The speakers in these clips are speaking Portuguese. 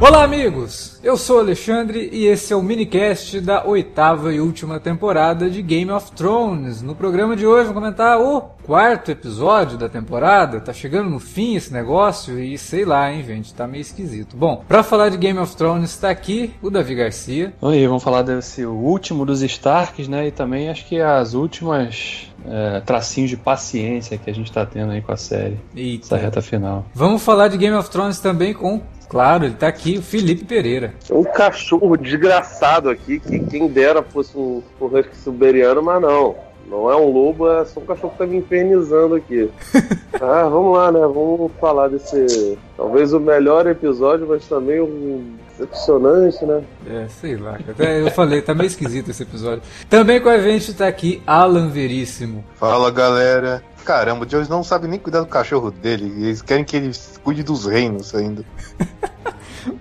Olá, amigos! Eu sou o Alexandre e esse é o minicast da oitava e última temporada de Game of Thrones. No programa de hoje, vamos comentar o quarto episódio da temporada. Tá chegando no fim esse negócio e sei lá, hein, gente, tá meio esquisito. Bom, pra falar de Game of Thrones, tá aqui o Davi Garcia. Oi, vamos falar desse último dos Starks, né? E também acho que as últimas é, tracinhos de paciência que a gente tá tendo aí com a série. Eita. Essa reta final. Vamos falar de Game of Thrones também com Claro, ele tá aqui, o Felipe Pereira. Um cachorro desgraçado aqui, que quem dera fosse um, um husky siberiano, mas não. Não é um lobo, é só um cachorro que tá me infernizando aqui. ah, vamos lá, né? Vamos falar desse. Talvez o melhor episódio, mas também um decepcionante, né? É, sei lá. Até eu falei, tá meio esquisito esse episódio. Também com a gente tá aqui Alan Veríssimo. Fala galera. Caramba, o Jones não sabe nem cuidar do cachorro dele. Eles querem que ele cuide dos reinos ainda.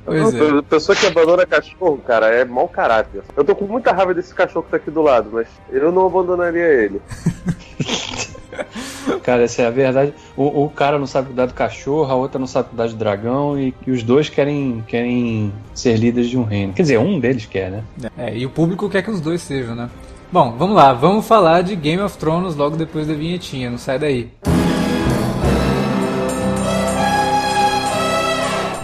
Pois é. A pessoa que abandona cachorro, cara, é mau caráter. Eu tô com muita raiva desse cachorro que tá aqui do lado, mas eu não abandonaria ele. Cara, essa é a verdade. O, o cara não sabe cuidar do cachorro, a outra não sabe cuidar do dragão, e, e os dois querem, querem ser líderes de um reino. Quer dizer, um deles quer, né? É, e o público quer que os dois sejam, né? Bom, vamos lá, vamos falar de Game of Thrones logo depois da vinhetinha, não sai daí.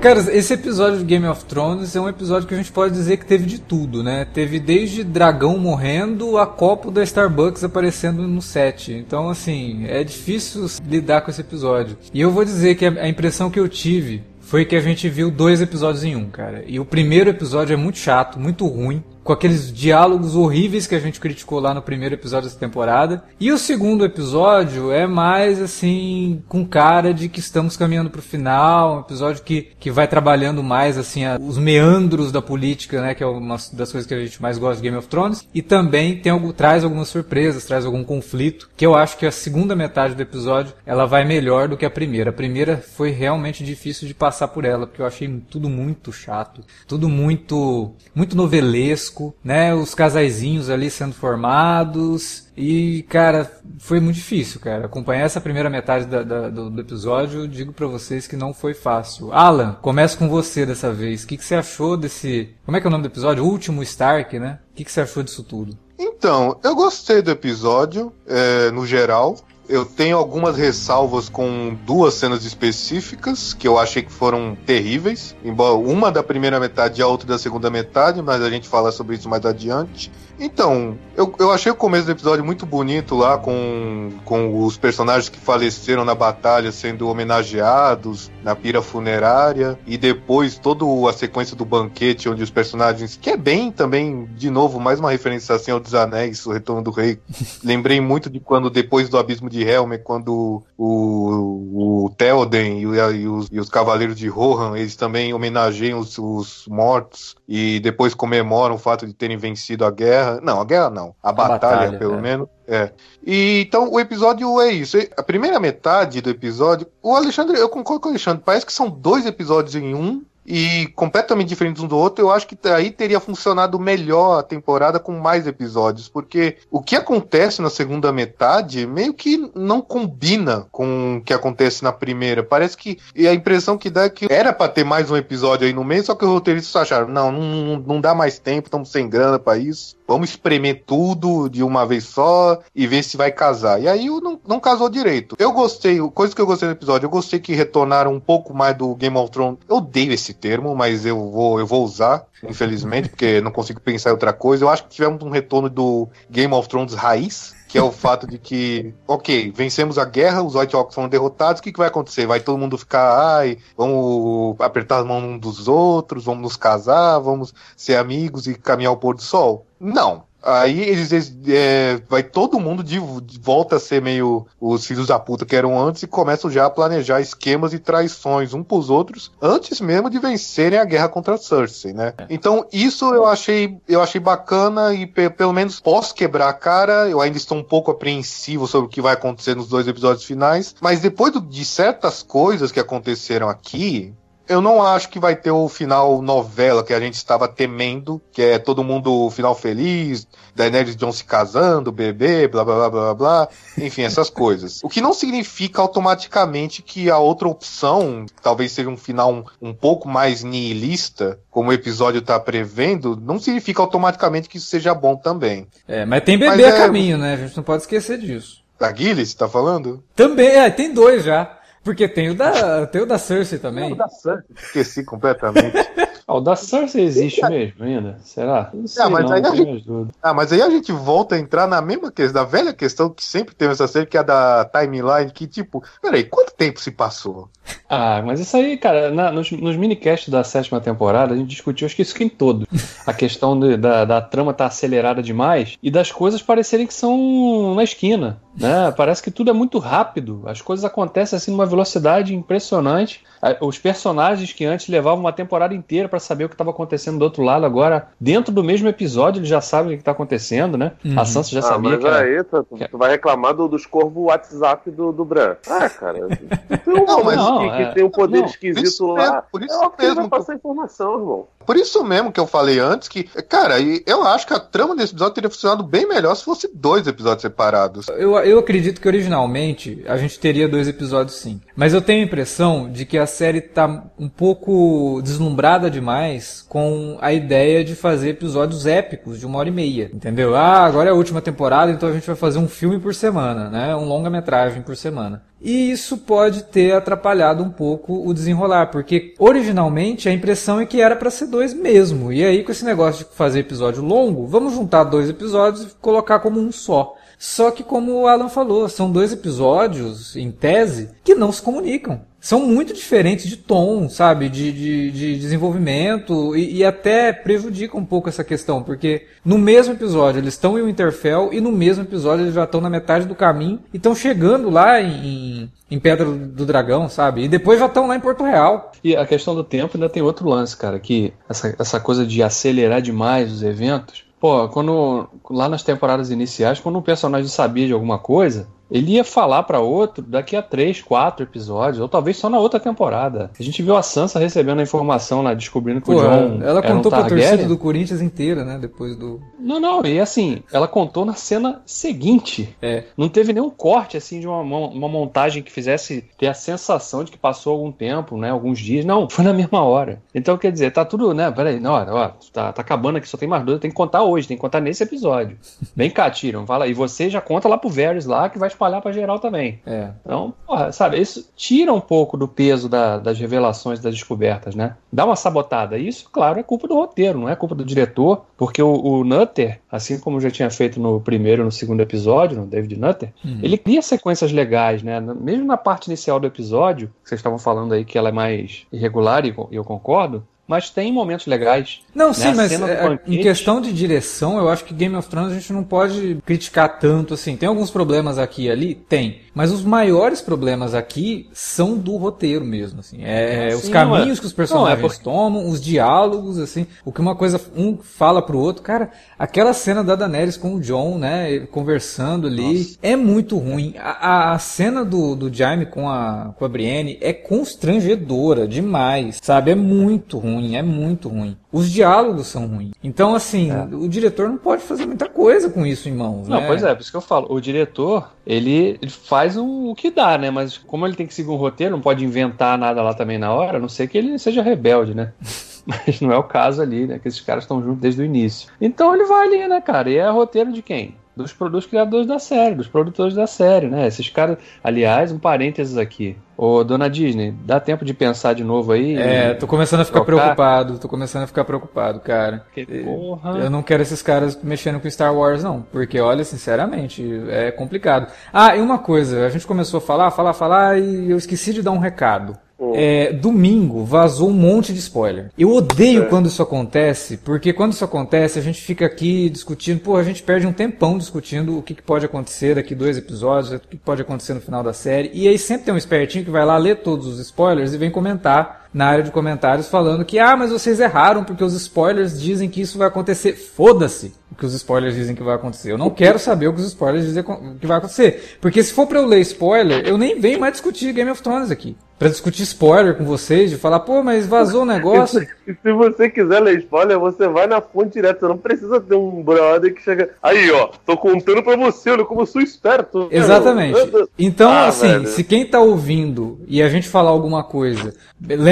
Cara, esse episódio de Game of Thrones é um episódio que a gente pode dizer que teve de tudo, né? Teve desde dragão morrendo a copo da Starbucks aparecendo no set. Então, assim, é difícil lidar com esse episódio. E eu vou dizer que a impressão que eu tive foi que a gente viu dois episódios em um, cara. E o primeiro episódio é muito chato, muito ruim com aqueles diálogos horríveis que a gente criticou lá no primeiro episódio dessa temporada. E o segundo episódio é mais assim, com cara de que estamos caminhando pro final, um episódio que, que vai trabalhando mais assim a, os meandros da política, né, que é uma das coisas que a gente mais gosta de Game of Thrones, e também tem algo, traz algumas surpresas, traz algum conflito, que eu acho que a segunda metade do episódio ela vai melhor do que a primeira. A primeira foi realmente difícil de passar por ela, porque eu achei tudo muito chato, tudo muito muito novelesco né? Os casaizinhos ali sendo formados. E, cara, foi muito difícil, cara. Acompanhar essa primeira metade da, da, do, do, episódio, digo para vocês que não foi fácil. Alan, começo com você dessa vez. O que, que você achou desse. Como é que é o nome do episódio? O último Stark, né? O que, que você achou disso tudo? Então, eu gostei do episódio, é, no geral. Eu tenho algumas ressalvas com duas cenas específicas que eu achei que foram terríveis. Embora uma da primeira metade e a outra da segunda metade, mas a gente fala sobre isso mais adiante. Então, eu, eu achei o começo do episódio muito bonito lá, com, com os personagens que faleceram na batalha sendo homenageados na pira funerária, e depois toda a sequência do banquete, onde os personagens, que é bem também, de novo, mais uma referência assim ao dos Anéis, o Retorno do Rei. Lembrei muito de quando, depois do Abismo de Helm, quando o, o Theoden e, e, os, e os Cavaleiros de Rohan, eles também homenageiam os, os mortos e depois comemoram o fato de terem vencido a guerra guerra. Não, a guerra não. A, a batalha, batalha, pelo é. menos. É. E, então o episódio é isso. A primeira metade do episódio. O Alexandre, eu concordo com o Alexandre, parece que são dois episódios em um e completamente diferentes um do outro, eu acho que aí teria funcionado melhor a temporada com mais episódios, porque o que acontece na segunda metade meio que não combina com o que acontece na primeira. Parece que e a impressão que dá é que era para ter mais um episódio aí no meio, só que os roteiristas acharam, não, não, não dá mais tempo, estamos sem grana para isso. Vamos espremer tudo de uma vez só e ver se vai casar. E aí não, não casou direito. Eu gostei, coisa que eu gostei do episódio, eu gostei que retornaram um pouco mais do Game of Thrones. Eu odeio esse termo, mas eu vou, eu vou usar, infelizmente, porque não consigo pensar em outra coisa. Eu acho que tivemos um retorno do Game of Thrones raiz que é o fato de que, ok, vencemos a guerra, os White Walkers foram derrotados, o que, que vai acontecer? Vai todo mundo ficar, ai, vamos apertar as mãos um dos outros, vamos nos casar, vamos ser amigos e caminhar ao pôr do sol? Não. Aí eles, eles é, vai todo mundo de, de, volta a ser meio os filhos da puta que eram antes e começam já a planejar esquemas e traições um pros outros antes mesmo de vencerem a guerra contra Cersei, né? É. Então isso eu achei eu achei bacana e pe pelo menos posso quebrar a cara. Eu ainda estou um pouco apreensivo sobre o que vai acontecer nos dois episódios finais, mas depois do, de certas coisas que aconteceram aqui, eu não acho que vai ter o final novela que a gente estava temendo, que é todo mundo final feliz, Daenerys John se casando, bebê, blá blá blá blá blá, enfim, essas coisas. O que não significa automaticamente que a outra opção, talvez seja um final um, um pouco mais nihilista, como o episódio está prevendo, não significa automaticamente que isso seja bom também. É, mas tem bebê mas a é... caminho, né? A gente não pode esquecer disso. Da Gillis, tá falando? Também, é, tem dois já. Porque tem o da, tem o da Cersei também. Tem o da Cersei, esqueci completamente. Ah, o da Cersei existe mesmo ainda? Será? Não sei, ah, mas não, aí a gente, ah, mas aí a gente volta a entrar na mesma questão, da velha questão que sempre tem essa série, que é a da timeline, que tipo, peraí, quanto tempo se passou? Ah, mas isso aí, cara, na, nos, nos minicasts da sétima temporada, a gente discutiu, acho que isso que em todo. A questão de, da, da trama estar tá acelerada demais e das coisas parecerem que são na esquina. Né? Parece que tudo é muito rápido, as coisas acontecem assim numa velocidade impressionante. Os personagens que antes levavam uma temporada inteira para saber o que estava acontecendo do outro lado, agora, dentro do mesmo episódio, eles já sabem o que está acontecendo, né? Uhum. A Sansa já ah, sabia mas que. Era... Aí, tu, tu, vai reclamar do, dos corvos WhatsApp do, do Bran. Ah, cara. Tem um não, mas não, que, é... que, tem um poder não, esquisito lá. por isso é mesmo. Que passar informação, irmão. Por isso mesmo que eu falei antes que, cara, eu acho que a trama desse episódio teria funcionado bem melhor se fosse dois episódios separados. Eu, eu acredito que originalmente a gente teria dois episódios sim. Mas eu tenho a impressão de que a série tá um pouco deslumbrada demais com a ideia de fazer episódios épicos de uma hora e meia. Entendeu? Ah, agora é a última temporada, então a gente vai fazer um filme por semana, né? Um longa-metragem por semana. E isso pode ter atrapalhado um pouco o desenrolar, porque originalmente a impressão é que era para ser dois mesmo. E aí, com esse negócio de fazer episódio longo, vamos juntar dois episódios e colocar como um só. Só que, como o Alan falou, são dois episódios, em tese, que não se comunicam. São muito diferentes de tom, sabe? De, de, de desenvolvimento e, e, até prejudica um pouco essa questão, porque no mesmo episódio eles estão em Winterfell e no mesmo episódio eles já estão na metade do caminho e estão chegando lá em, em Pedra do Dragão, sabe? E depois já estão lá em Porto Real. E a questão do tempo ainda tem outro lance, cara, que essa, essa coisa de acelerar demais os eventos Pô, quando lá nas temporadas iniciais, quando um personagem sabia de alguma coisa, ele ia falar para outro daqui a três, quatro episódios, ou talvez só na outra temporada. A gente viu a Sansa recebendo a informação lá, descobrindo que Pô, o John. Ela contou um pra torcida do Corinthians inteira, né? Depois do. Não, não, e assim, ela contou na cena seguinte. É. Não teve nenhum corte, assim, de uma, uma montagem que fizesse ter a sensação de que passou algum tempo, né? Alguns dias. Não, foi na mesma hora. Então, quer dizer, tá tudo, né? Peraí, na hora, ó, tá, tá acabando aqui, só tem mais dois, tem que contar hoje, tem que contar nesse episódio. Vem cá, Tyrion, fala. E você já conta lá pro Varys lá, que vai espalhar pra geral também. É. Então, porra, sabe, isso tira um pouco do peso da, das revelações, das descobertas, né? Dá uma sabotada. Isso, claro, é culpa do roteiro, não é culpa do diretor, porque o, o Nutter, assim como já tinha feito no primeiro e no segundo episódio, no David Nutter, uhum. ele cria sequências legais, né? Mesmo na parte inicial do episódio, que vocês estavam falando aí que ela é mais irregular, e eu concordo, mas tem momentos legais. Não, né? sim, mas é, em questão de direção, eu acho que Game of Thrones a gente não pode criticar tanto assim. Tem alguns problemas aqui e ali? Tem. Mas os maiores problemas aqui são do roteiro mesmo, assim. É, ah, os caminhos é. que os personagens não, é porque... tomam, os diálogos, assim. O que uma coisa um fala pro outro. Cara, aquela cena da Daenerys com o John, né, conversando ali, Nossa. é muito ruim. A, a, cena do, do Jaime com a, com a Brienne é constrangedora demais, sabe? É muito ruim ruim, é muito ruim. Os diálogos são ruins. Então, assim, é. o diretor não pode fazer muita coisa com isso em mãos. Não, né? pois é, por isso que eu falo. O diretor, ele, ele faz o, o, que dá, né? Mas como ele tem que seguir um roteiro, não pode inventar nada lá também na hora, a não sei que ele seja rebelde, né? Mas não é o caso ali, né? Que esses caras estão juntos desde o início. Então ele vai ali, né, cara? E é roteiro de quem? dos, dos criadores da série, dos produtores da série, né? Esses caras. Aliás, um parênteses aqui. Ô, dona Disney, dá tempo de pensar de novo aí? É, tô começando a ficar trocar? preocupado. Tô começando a ficar preocupado, cara. Que porra. Eu não quero esses caras mexendo com Star Wars, não. Porque, olha, sinceramente, é complicado. Ah, e uma coisa, a gente começou a falar, falar, falar e eu esqueci de dar um recado. É, domingo vazou um monte de spoiler. Eu odeio é. quando isso acontece, porque quando isso acontece a gente fica aqui discutindo, pô, a gente perde um tempão discutindo o que, que pode acontecer daqui dois episódios, o que, que pode acontecer no final da série. E aí sempre tem um espertinho que vai lá ler todos os spoilers e vem comentar na área de comentários falando que, ah, mas vocês erraram porque os spoilers dizem que isso vai acontecer. Foda-se o que os spoilers dizem que vai acontecer. Eu não quero saber o que os spoilers dizem que vai acontecer. Porque se for pra eu ler spoiler, eu nem venho mais discutir Game of Thrones aqui para discutir spoiler com vocês, de falar, pô, mas vazou o negócio. Se você quiser ler spoiler, você vai na fonte direto. Você não precisa ter um brother que chega. Aí, ó, tô contando pra você, olha como eu sou esperto. Exatamente. Então, ah, assim, velho. se quem tá ouvindo e a gente falar alguma coisa,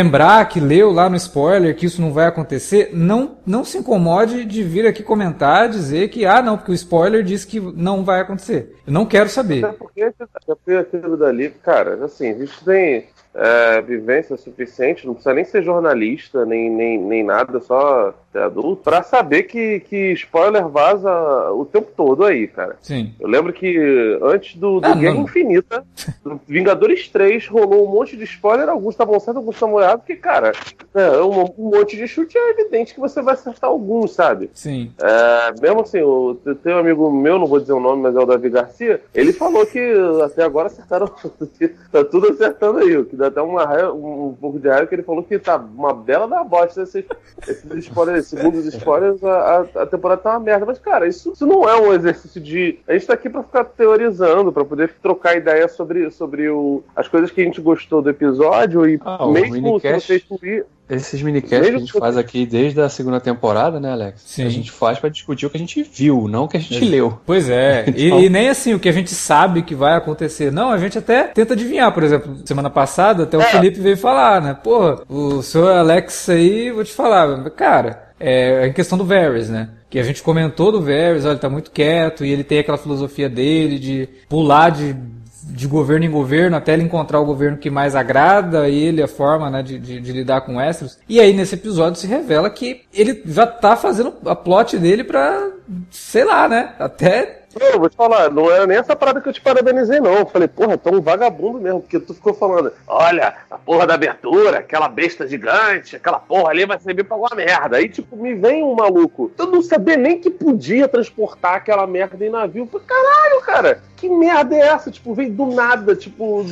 lembrar que leu lá no spoiler que isso não vai acontecer, não, não se incomode de vir aqui comentar, dizer que, ah, não, porque o spoiler diz que não vai acontecer. Eu não quero saber. Até porque, até porque aquilo dali, cara, assim, a gente tem é, vivência suficiente, não precisa nem ser jornalista, nem, nem, nem nada, só ser adulto, pra saber que, que spoiler vaza o tempo todo aí, cara. Sim. Eu lembro que antes do, do ah, Guerra não. Infinita, do Vingadores 3, rolou um monte de spoiler, alguns estavam certos, alguns estavam errados, porque, cara, é, um, um, monte de chute é evidente que você vai acertar alguns, sabe? Sim. É, mesmo assim, o, tem um amigo meu, não vou dizer o nome, mas é o Davi Garcia, ele falou que até agora acertaram, tá tudo acertando aí, o que dá até uma, um, um pouco de raiva, que ele falou que tá uma bela da bosta esses, esses spoilers segundo os spoilers, a, a, temporada tá uma merda. Mas, cara, isso, isso não é um exercício de. A gente tá aqui pra ficar teorizando, pra poder trocar ideia sobre, sobre o, as coisas que a gente gostou do episódio e ah, mesmo se vocês esses minicasts que a gente faz aqui desde a segunda temporada, né, Alex? Sim. A gente faz para discutir o que a gente viu, não o que a gente é. leu. Pois é. então... e, e, nem assim o que a gente sabe que vai acontecer. Não, a gente até tenta adivinhar. Por exemplo, semana passada até o é. Felipe veio falar, né? Pô, o senhor Alex aí, vou te falar, cara, é em questão do Varys, né? Que a gente comentou do Varys, olha, ele tá muito quieto e ele tem aquela filosofia dele de pular de de governo em governo até ele encontrar o governo que mais agrada a ele, a forma né, de, de, de, lidar com Westeros. E aí nesse episódio se revela que ele já tá fazendo a plot dele pra, sei lá, né? Até eu vou te falar, não era nem essa parada que eu te parabenizei, não. Eu falei, porra, tu é um vagabundo mesmo, porque tu ficou falando, olha, a porra da abertura, aquela besta gigante, aquela porra ali vai servir pra alguma merda. Aí, tipo, me vem um maluco. Eu não sabia nem que podia transportar aquela merda em navio. Eu falei, caralho, cara, que merda é essa? Tipo, vem do nada, tipo.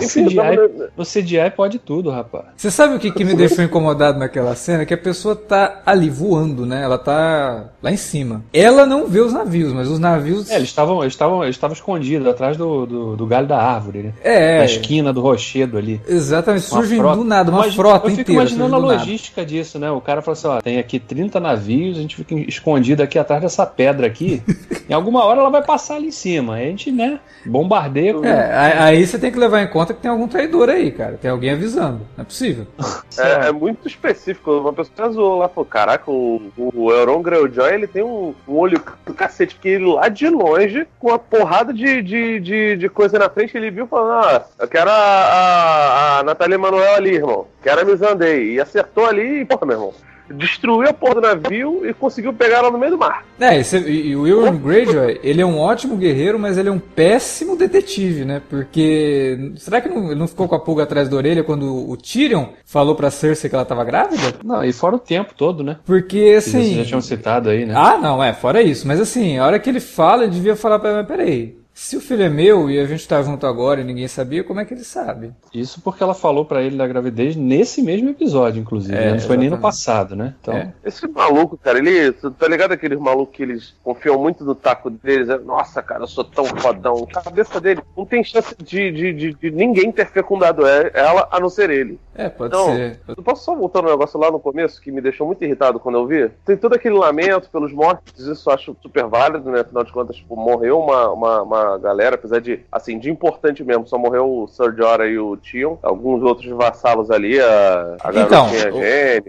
Enfim, CGI, tava... O CGI pode tudo, rapaz. Você sabe o que, que me deixou incomodado naquela cena? Que a pessoa tá ali voando, né? Ela tá lá em cima. Ela não vê os navios, mas os navios. É, eles estavam eles estavam eles estavam escondidos atrás do, do, do, galho da árvore, né? É. Na esquina do rochedo ali. Exatamente, surge do nada, uma Mas, frota eu fico inteira. imaginando a logística nada. disso, né? O cara falou assim: ó, tem aqui 30 navios, a gente fica escondido aqui atrás dessa pedra aqui. em alguma hora ela vai passar ali em cima. Aí a gente, né? Bombardeia. É, aí você tem que levar em conta que tem algum traidor aí, cara. Tem alguém avisando. Não é possível. É, é muito específico. Uma pessoa zoou lá, falou: caraca, o, o Euron Greyjoy ele tem um, um olho do cacete, porque ele lá de longe, com uma porrada de, de, de, de coisa na frente, ele viu falando: ah, eu quero a, a, a Nathalie Manuel ali, irmão. Quero a Mizandei. E acertou ali e, porra, meu irmão destruiu a porra do navio e conseguiu pegar ela no meio do mar. É, esse, e o Euron Greyjoy, ele é um ótimo guerreiro, mas ele é um péssimo detetive, né? Porque será que não, ele não ficou com a pulga atrás da orelha quando o Tyrion falou pra Cersei que ela tava grávida? Não, e fora o tempo todo, né? Porque assim. Vocês já tinham citado aí, né? Ah, não, é, fora isso. Mas assim, a hora que ele fala, ele devia falar pra mim, peraí, se o filho é meu e a gente tá junto agora e ninguém sabia, como é que ele sabe? Isso porque ela falou para ele da gravidez nesse mesmo episódio, inclusive. É, né? Não foi nem no passado, né? Então... É. Esse maluco, cara, ele. Tá ligado aqueles malucos que eles confiam muito no taco deles? É, Nossa, cara, eu sou tão fodão. A cabeça dele não tem chance de, de, de, de ninguém ter fecundado ela, a não ser ele. É, pode então, ser. Eu posso só voltar no negócio lá no começo que me deixou muito irritado quando eu vi? Tem todo aquele lamento pelos mortos, isso eu acho super válido, né? Afinal de contas, tipo, morreu uma, uma, uma galera, apesar de, assim, de importante mesmo. Só morreu o Sir Jorah e o Tion. Alguns outros vassalos ali, a, a então,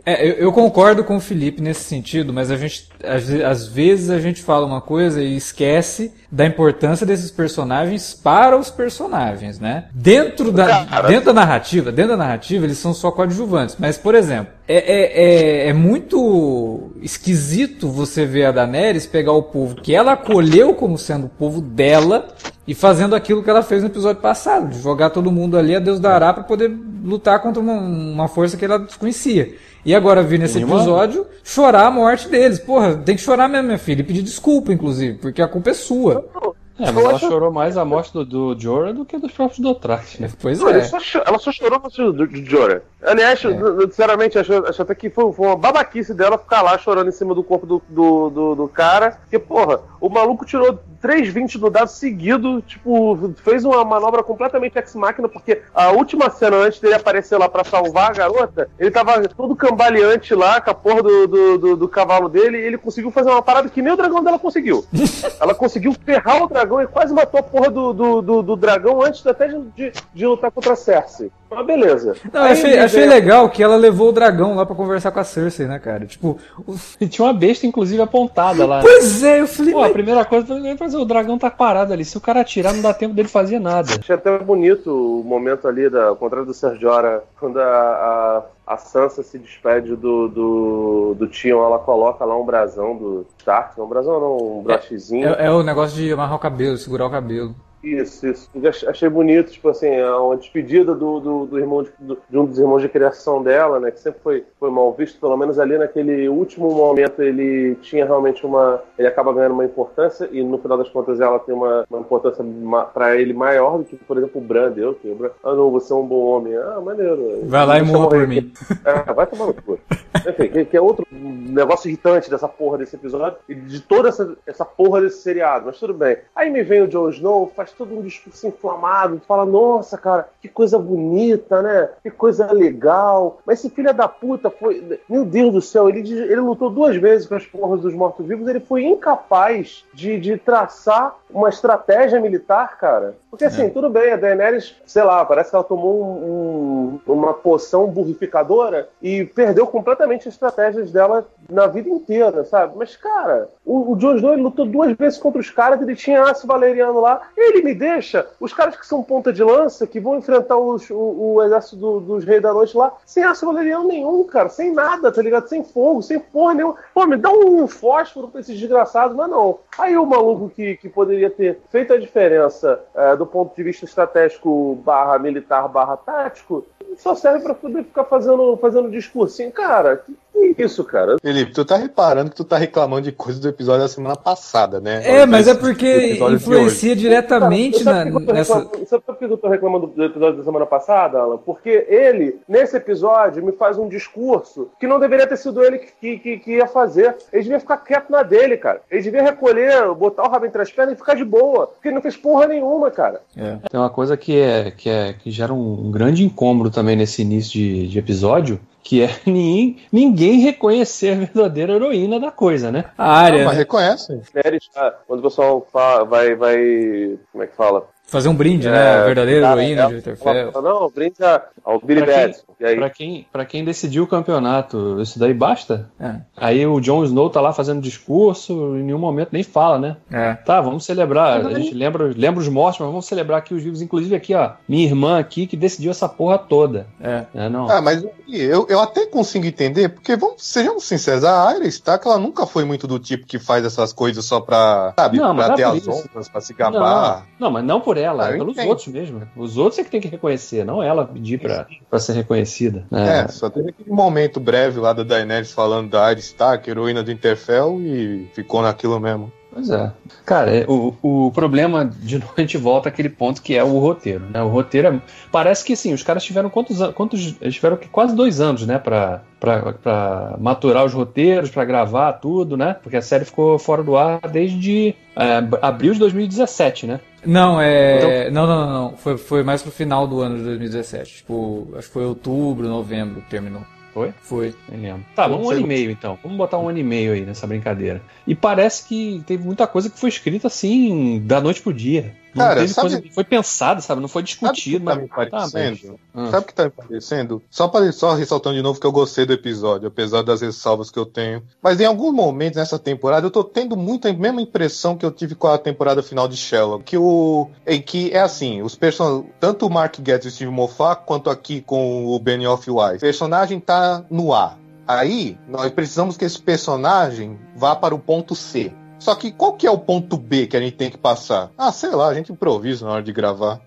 É, eu, eu, concordo com o Felipe nesse sentido, mas a gente às, às vezes a gente fala uma coisa e esquece da importância desses personagens para os personagens, né? Dentro da, dentro da narrativa, dentro da narrativa, eles são só coadjuvantes. Mas, por exemplo, é, é, é, é, muito esquisito você ver a Daenerys pegar o povo que ela acolheu como sendo o povo dela e fazendo aquilo que ela fez no episódio passado, de jogar todo mundo ali a Deus dará para poder lutar contra uma, uma, força que ela desconhecia. E agora vir nesse episódio chorar a morte deles. Porra, tem que chorar mesmo, minha filha, e pedir desculpa, inclusive, porque a culpa é sua. É, mas ela chorou mais a morte do, do Jorah do que dos próprios Dothraki. Né? Pois é. Só, ela só chorou a morte do, do Jorah. Aliás, é. sinceramente, acho, acho até que foi, foi, uma babaquice dela ficar lá chorando em cima do corpo do, do, do, do cara. Porque, porra, o maluco tirou 3,20 no dado seguido, tipo, fez uma manobra completamente ex-máquina, porque a última cena antes dele aparecer lá para salvar a garota, ele tava todo cambaleante lá com a porra do, do, do, do cavalo dele, e ele conseguiu fazer uma parada que nem o dragão dela conseguiu. Ela conseguiu ferrar o dragão e quase matou a porra do, do, do, do dragão antes até de, de, de lutar contra a Cersei. Mas beleza. Não, achei, achei legal que ela levou o dragão lá para conversar com a Cersei, né, cara? Tipo. O... Tinha uma besta, inclusive, apontada lá. Pois é, eu falei. Pô, a primeira coisa foi fazer o dragão tá parado ali. Se o cara atirar, não dá tempo dele fazer nada. Achei até bonito o momento ali, da, ao contrário do Sergiora, quando a, a a Sansa se despede do, do, do Tion, ela coloca lá um brasão do Stark, um brasão não, um brochezinho. É, é, é, o negócio de amarrar o cabelo, segurar o cabelo. Isso, isso. Achei bonito, tipo assim, é uma despedida do, do, do irmão de, do, de, um dos irmãos de criação dela, né? Que sempre foi, foi mal visto, pelo menos ali naquele último momento ele tinha realmente uma. Ele acaba ganhando uma importância e no final das contas ela tem uma, uma importância para ele maior do que, por exemplo, o Brand. Eu, que ah não, você é um bom homem. Ah, maneiro. Vai lá e morra por mim. É, vai tomar no cu. Enfim, que, que, é outro negócio irritante dessa porra desse episódio e de toda essa, essa porra desse seriado, mas tudo bem. Aí me vem o Jon Snow, faz todo um discurso inflamado, fala, nossa, cara, que coisa bonita, né? Que coisa legal. Mas esse filho da puta foi. Meu Deus do céu, ele, ele lutou duas vezes com as porras dos mortos-vivos, ele foi incapaz de, de traçar uma estratégia militar, cara. Porque assim, é. tudo bem, a Daenerys, sei lá, parece que ela tomou um, um, uma poção burrificadora e perdeu completamente as estratégias dela na vida inteira, sabe? Mas, cara, o, o Jon Snow lutou duas vezes contra os caras, ele tinha aço valeriano lá, ele me deixa os caras que são ponta de lança, que vão enfrentar os, o, o, exército do, dos reis da noite lá, sem aço valeriano nenhum, cara, sem nada, tá ligado? Sem fogo, sem porra nenhuma. Pô, me dá um fósforo pra esses desgraçados, mas não. Aí o maluco que, que poderia ter feito a diferença é, do ponto de vista estratégico barra militar barra tático, só serve para poder ficar fazendo, fazendo discursinho. Cara, que isso, cara? Felipe, tu tá reparando que tu tá reclamando de coisas do episódio da semana passada, né? É, mas é porque influencia diretamente cara, na, nessa. Sabe por que eu tô reclamando do episódio da semana passada, Alan? Porque ele, nesse episódio, me faz um discurso que não deveria ter sido ele que, que, que ia fazer. Ele devia ficar quieto na dele, cara. Ele devia recolher, botar o rabo entre as pernas e ficar de boa. Porque ele não fez porra nenhuma, cara. É. Tem uma coisa que, é, que, é, que gera um, um grande incômodo também nesse início de, de episódio, que é ninguém, ninguém reconhecer a verdadeira heroína da coisa, né? A área. Não, mas reconhece. Quando o pessoal fala, vai, vai. Como é que fala? Fazer um brinde, né? é, né? A verdadeira heroína de Winterfell. Não, brinde ao Billy Bad. Pra quem, pra quem decidiu o campeonato, isso daí basta? É. Aí o Jon Snow tá lá fazendo discurso, em nenhum momento nem fala, né? É. Tá, vamos celebrar. A gente lembra, lembra os mortos, mas vamos celebrar aqui os vivos. Inclusive aqui, ó, minha irmã aqui que decidiu essa porra toda. É. é não. Ah, mas eu, eu até consigo entender, porque vamos, sejamos sinceros, a Arya Stark, ela nunca foi muito do tipo que faz essas coisas só pra, sabe, não, pra ter as honras, pra se gabar. Não, não, mas não por ela, é pelos entendo. outros mesmo. Os outros é que tem que reconhecer, não ela pedir pra, pra ser reconhecida. É, é só teve aquele momento breve lá da Daenerys falando da Arya Stark, heroína do Interfell, e ficou naquilo mesmo. Pois é. Cara, é, o, o problema, de novo, a gente volta àquele ponto que é o roteiro, né? O roteiro é, Parece que, sim, os caras tiveram quantos anos... Quantos, eles tiveram quase dois anos, né? Pra, pra, pra maturar os roteiros, pra gravar tudo, né? Porque a série ficou fora do ar desde é, abril de 2017, né? Não, é. Então... Não, não, não, não. Foi, foi mais pro final do ano de 2017. Tipo, acho que foi outubro, novembro que terminou. Foi? Foi. Nem lembro. Tá, vamos um ano e meio então. Vamos botar um ano e meio aí nessa brincadeira. E parece que teve muita coisa que foi escrita assim, da noite pro dia. Não Cara, sabe... coisa, foi pensado, sabe? Não foi discutido. Sabe que tá me tá, parecendo? Tá, sabe o que tá me parecendo? Só, para, só ressaltando de novo que eu gostei do episódio, apesar das ressalvas que eu tenho. Mas em alguns momentos nessa temporada eu tô tendo muito a mesma impressão que eu tive com a temporada final de Sherlock. Que o. Em que é assim, os person... tanto o Mark Getz e o Steve Moffat, quanto aqui com o Benioff Wise. O personagem tá no ar. Aí, nós precisamos que esse personagem vá para o ponto C. Só que qual que é o ponto B que a gente tem que passar? Ah, sei lá, a gente improvisa na hora de gravar.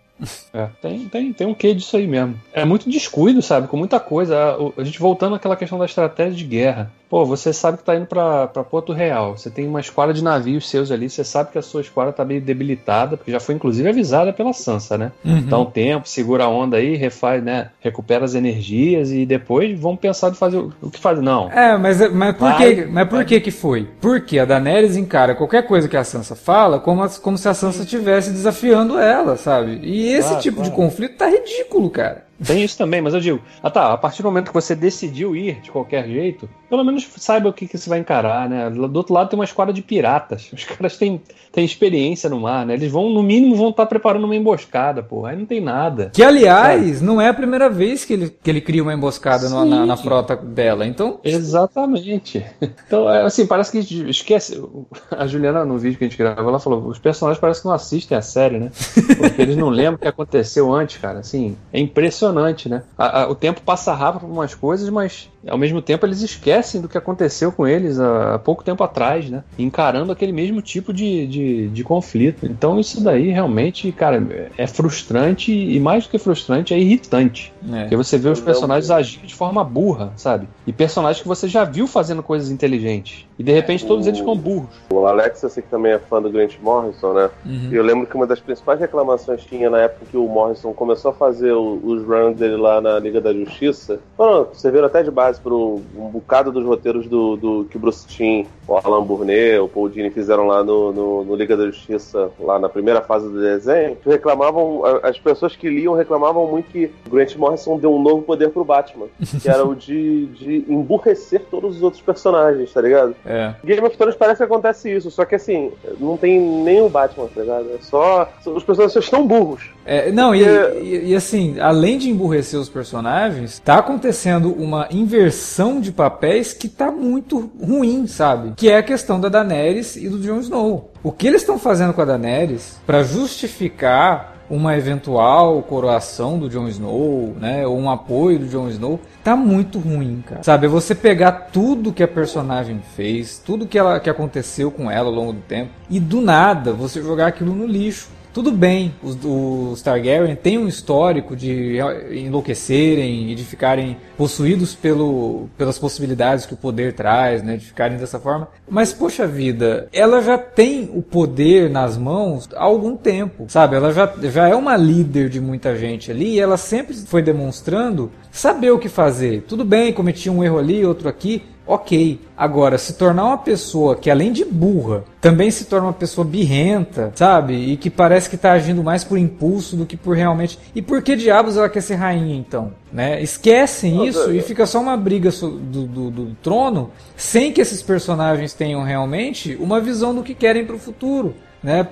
É, tem, tem, tem um quê disso aí mesmo. É muito descuido, sabe? Com muita coisa. A, a gente voltando àquela questão da estratégia de guerra. Pô, você sabe que tá indo pra, pra Porto Real. Você tem uma esquadra de navios seus ali. Você sabe que a sua esquadra tá meio debilitada, porque já foi inclusive avisada pela Sansa, né? Uhum. Dá um tempo, segura a onda aí, refaz, né? Recupera as energias e depois vão pensar de fazer o, o que fazer. Não. É, mas, mas por, vai, que, mas por que que foi? Porque a Daenerys encara qualquer coisa que a Sansa fala como, como se a Sansa estivesse desafiando ela, sabe? E esse claro, tipo claro. de conflito tá ridículo, cara. Tem isso também, mas eu digo, ah tá, a partir do momento que você decidiu ir de qualquer jeito, pelo menos saiba o que, que você vai encarar, né? Do outro lado tem uma esquadra de piratas. Os caras têm, têm experiência no mar, né? Eles vão, no mínimo, vão estar preparando uma emboscada, pô. Aí não tem nada. Que, aliás, sabe? não é a primeira vez que ele, que ele cria uma emboscada no, na, na, frota dela, então... Exatamente. Então, é, assim, parece que esquece... A Juliana, no vídeo que a gente gravou, ela falou, os personagens parecem que não assistem a série, né? Porque eles não lembram o que aconteceu antes, cara. Assim, é impressionante impressionante, né? A, a, o tempo passa rápido por umas coisas, mas ao mesmo tempo eles esquecem do que aconteceu com eles há, há pouco tempo atrás, né? Encarando aquele mesmo tipo de, de, de, conflito. Então isso daí realmente, cara, é frustrante e mais do que frustrante, é irritante. É. Porque você vê os personagens agirem de forma burra, sabe? E personagens que você já viu fazendo coisas inteligentes. E de repente é, todos eles ficam burros. O Alex, eu sei que também é fã do Grant Morrison, né? Uhum. E eu lembro que uma das principais reclamações tinha na época que o Morrison começou a fazer os runs dele lá na Liga da Justiça. Foram, serviram até de base para um bocado dos roteiros do, do que o Bruce Timm, o Alan Burnett, o Paul Dini fizeram lá no, no, no, Liga da Justiça, lá na primeira fase do desenho. Reclamavam, as pessoas que liam reclamavam muito que o Grant Morrison deu um novo poder pro Batman, que era o de, de emburrecer todos os outros personagens, tá ligado? É. Game of Thrones parece que acontece isso, só que assim, não tem nem o Batman, tá ligado? É só. Os personagens estão burros. É, não, Porque... e, e, e, assim, além de emburrecer os personagens, tá acontecendo uma inversão de papéis que tá muito ruim, sabe? Que é a questão da Daenerys e do Jon Snow. O que eles estão fazendo com a Daenerys para justificar uma eventual coroação do Jon Snow, né, ou um apoio do Jon Snow, tá muito ruim, cara. Sabe, você pegar tudo que a personagem fez, tudo que ela que aconteceu com ela ao longo do tempo e do nada você jogar aquilo no lixo. Tudo bem, os, os Targaryen têm um histórico de enlouquecerem e de ficarem possuídos pelo, pelas possibilidades que o poder traz, né, de ficarem dessa forma. Mas, poxa vida, ela já tem o poder nas mãos há algum tempo, sabe? Ela já, já é uma líder de muita gente ali e ela sempre foi demonstrando saber o que fazer. Tudo bem, cometi um erro ali, outro aqui, ok. Agora, se tornar uma pessoa que além de burra, também se torna uma pessoa birrenta, sabe? E que parece que está agindo mais por impulso do que por realmente. E por que diabos ela quer ser rainha então? Né? Esquecem isso e fica só uma briga do, do, do, trono sem que esses personagens tenham realmente uma visão do que querem para o futuro. Né?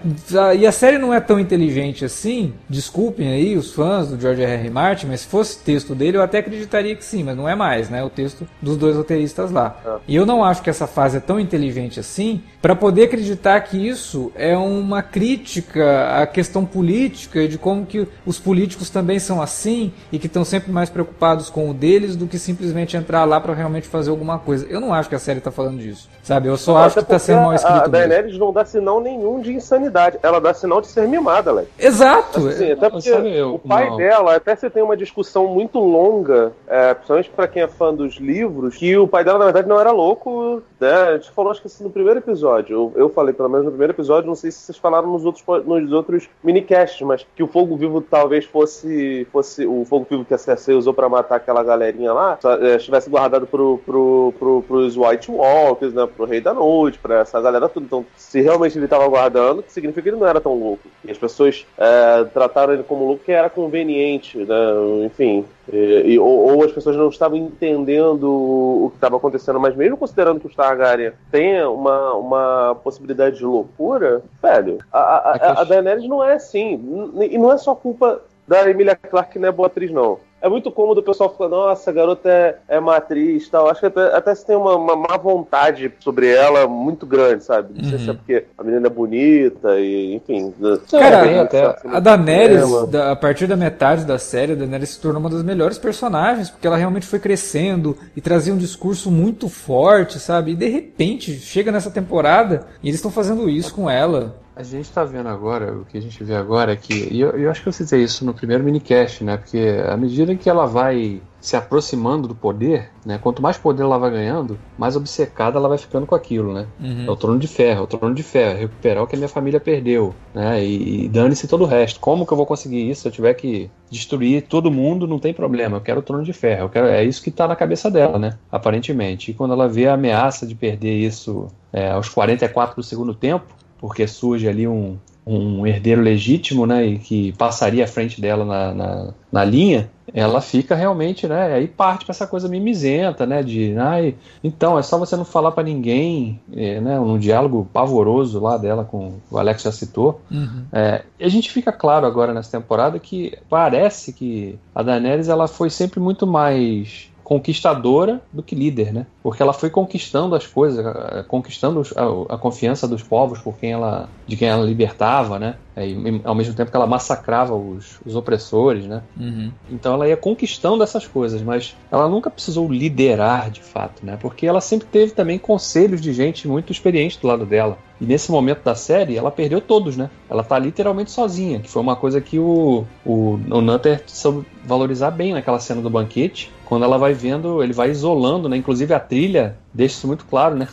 E a série não é tão inteligente assim, desculpem aí os fãs do George R. R. Martin, mas se fosse texto dele eu até acreditaria que sim, mas não é mais, né? O texto dos dois roteiristas lá. É. E eu não acho que essa fase é tão inteligente assim para poder acreditar que isso é uma crítica à questão política e de como que os políticos também são assim e que estão sempre mais preocupados com o deles do que simplesmente entrar lá para realmente fazer alguma coisa. Eu não acho que a série está falando disso, sabe? Eu só acho que está sendo mal escrito. A Daenerys não dá sinal nenhum de insanidade. Ela dá sinal de ser mimada, Alex. Exato. Assim, até porque eu, o pai não. dela, até você tem uma discussão muito longa, é, principalmente para quem é fã dos livros, que o pai dela, na verdade, não era louco. Né? A gente falou, acho que assim, no primeiro episódio. Eu, eu falei, pelo menos no primeiro episódio, não sei se vocês falaram nos outros, nos outros minicasts, mas que o fogo vivo talvez fosse, fosse o fogo vivo que a Cersei usou para matar aquela galerinha lá, é, estivesse guardado pro, pro, pro, pros White Walkers, né? Pro Rei da Noite, pra essa galera tudo. Então, se realmente ele tava guardando, falando, que significa que ele não era tão louco. E as pessoas é, trataram ele como louco que era conveniente, né? Enfim. E, e, ou, ou, as pessoas não estavam entendendo o que estava acontecendo, mas mesmo considerando que o Targaryen tem uma, uma possibilidade de loucura, velho, a, a, a Daenerys não é assim. E não é só culpa da Emilia Clarke, que não é boa atriz, não é muito cômodo o pessoal falar, nossa, a garota é, é uma atriz tal. Acho que até, até se tem uma, uma má vontade sobre ela muito grande, sabe? Não uhum. sei se é uhum. porque a menina é bonita e, enfim. Cara, até a Daenerys, da, a partir da metade da série, a Daenerys se tornou uma das melhores personagens, porque ela realmente foi crescendo e trazia um discurso muito forte, sabe? E de repente, chega nessa temporada e eles estão fazendo isso com ela. A gente está vendo agora, o que a gente vê agora é que, e eu, eu, acho que eu citei isso no primeiro minicast, né? Porque à medida que ela vai se aproximando do poder, né? Quanto mais poder ela vai ganhando, mais obcecada ela vai ficando com aquilo, né? Uhum. É o trono de ferro, é o trono de ferro, recuperar o que a minha família perdeu, né? E, e dane-se todo o resto. Como que eu vou conseguir isso? Se eu tiver que destruir todo mundo, não tem problema. Eu quero o trono de ferro. Quero, é isso que está na cabeça dela, né? Aparentemente. E quando ela vê a ameaça de perder isso é, aos 44 do segundo tempo, porque surge ali um, um herdeiro legítimo, né, e que passaria à frente dela na, na, na linha, ela fica realmente, né, aí parte para essa coisa mimizenta, né, de, ai, então, é só você não falar para ninguém, é, né, um diálogo pavoroso lá dela com o Alex já citou. Uhum. É, e a gente fica claro agora nessa temporada que parece que a Daenerys ela foi sempre muito mais conquistadora do que líder, né? Porque ela foi conquistando as coisas, conquistando a, a confiança dos povos por quem ela, de quem ela libertava, né? E, ao mesmo tempo que ela massacrava os, os opressores, né? Uhum. Então ela ia conquistando essas coisas, mas ela nunca precisou liderar de fato, né? Porque ela sempre teve também conselhos de gente muito experiente do lado dela. E nesse momento da série, ela perdeu todos, né? Ela tá literalmente sozinha, que foi uma coisa que o, o, o Nutter soube valorizar bem naquela cena do banquete. Quando ela vai vendo, ele vai isolando, né? Inclusive a trilha deixa isso muito claro, né?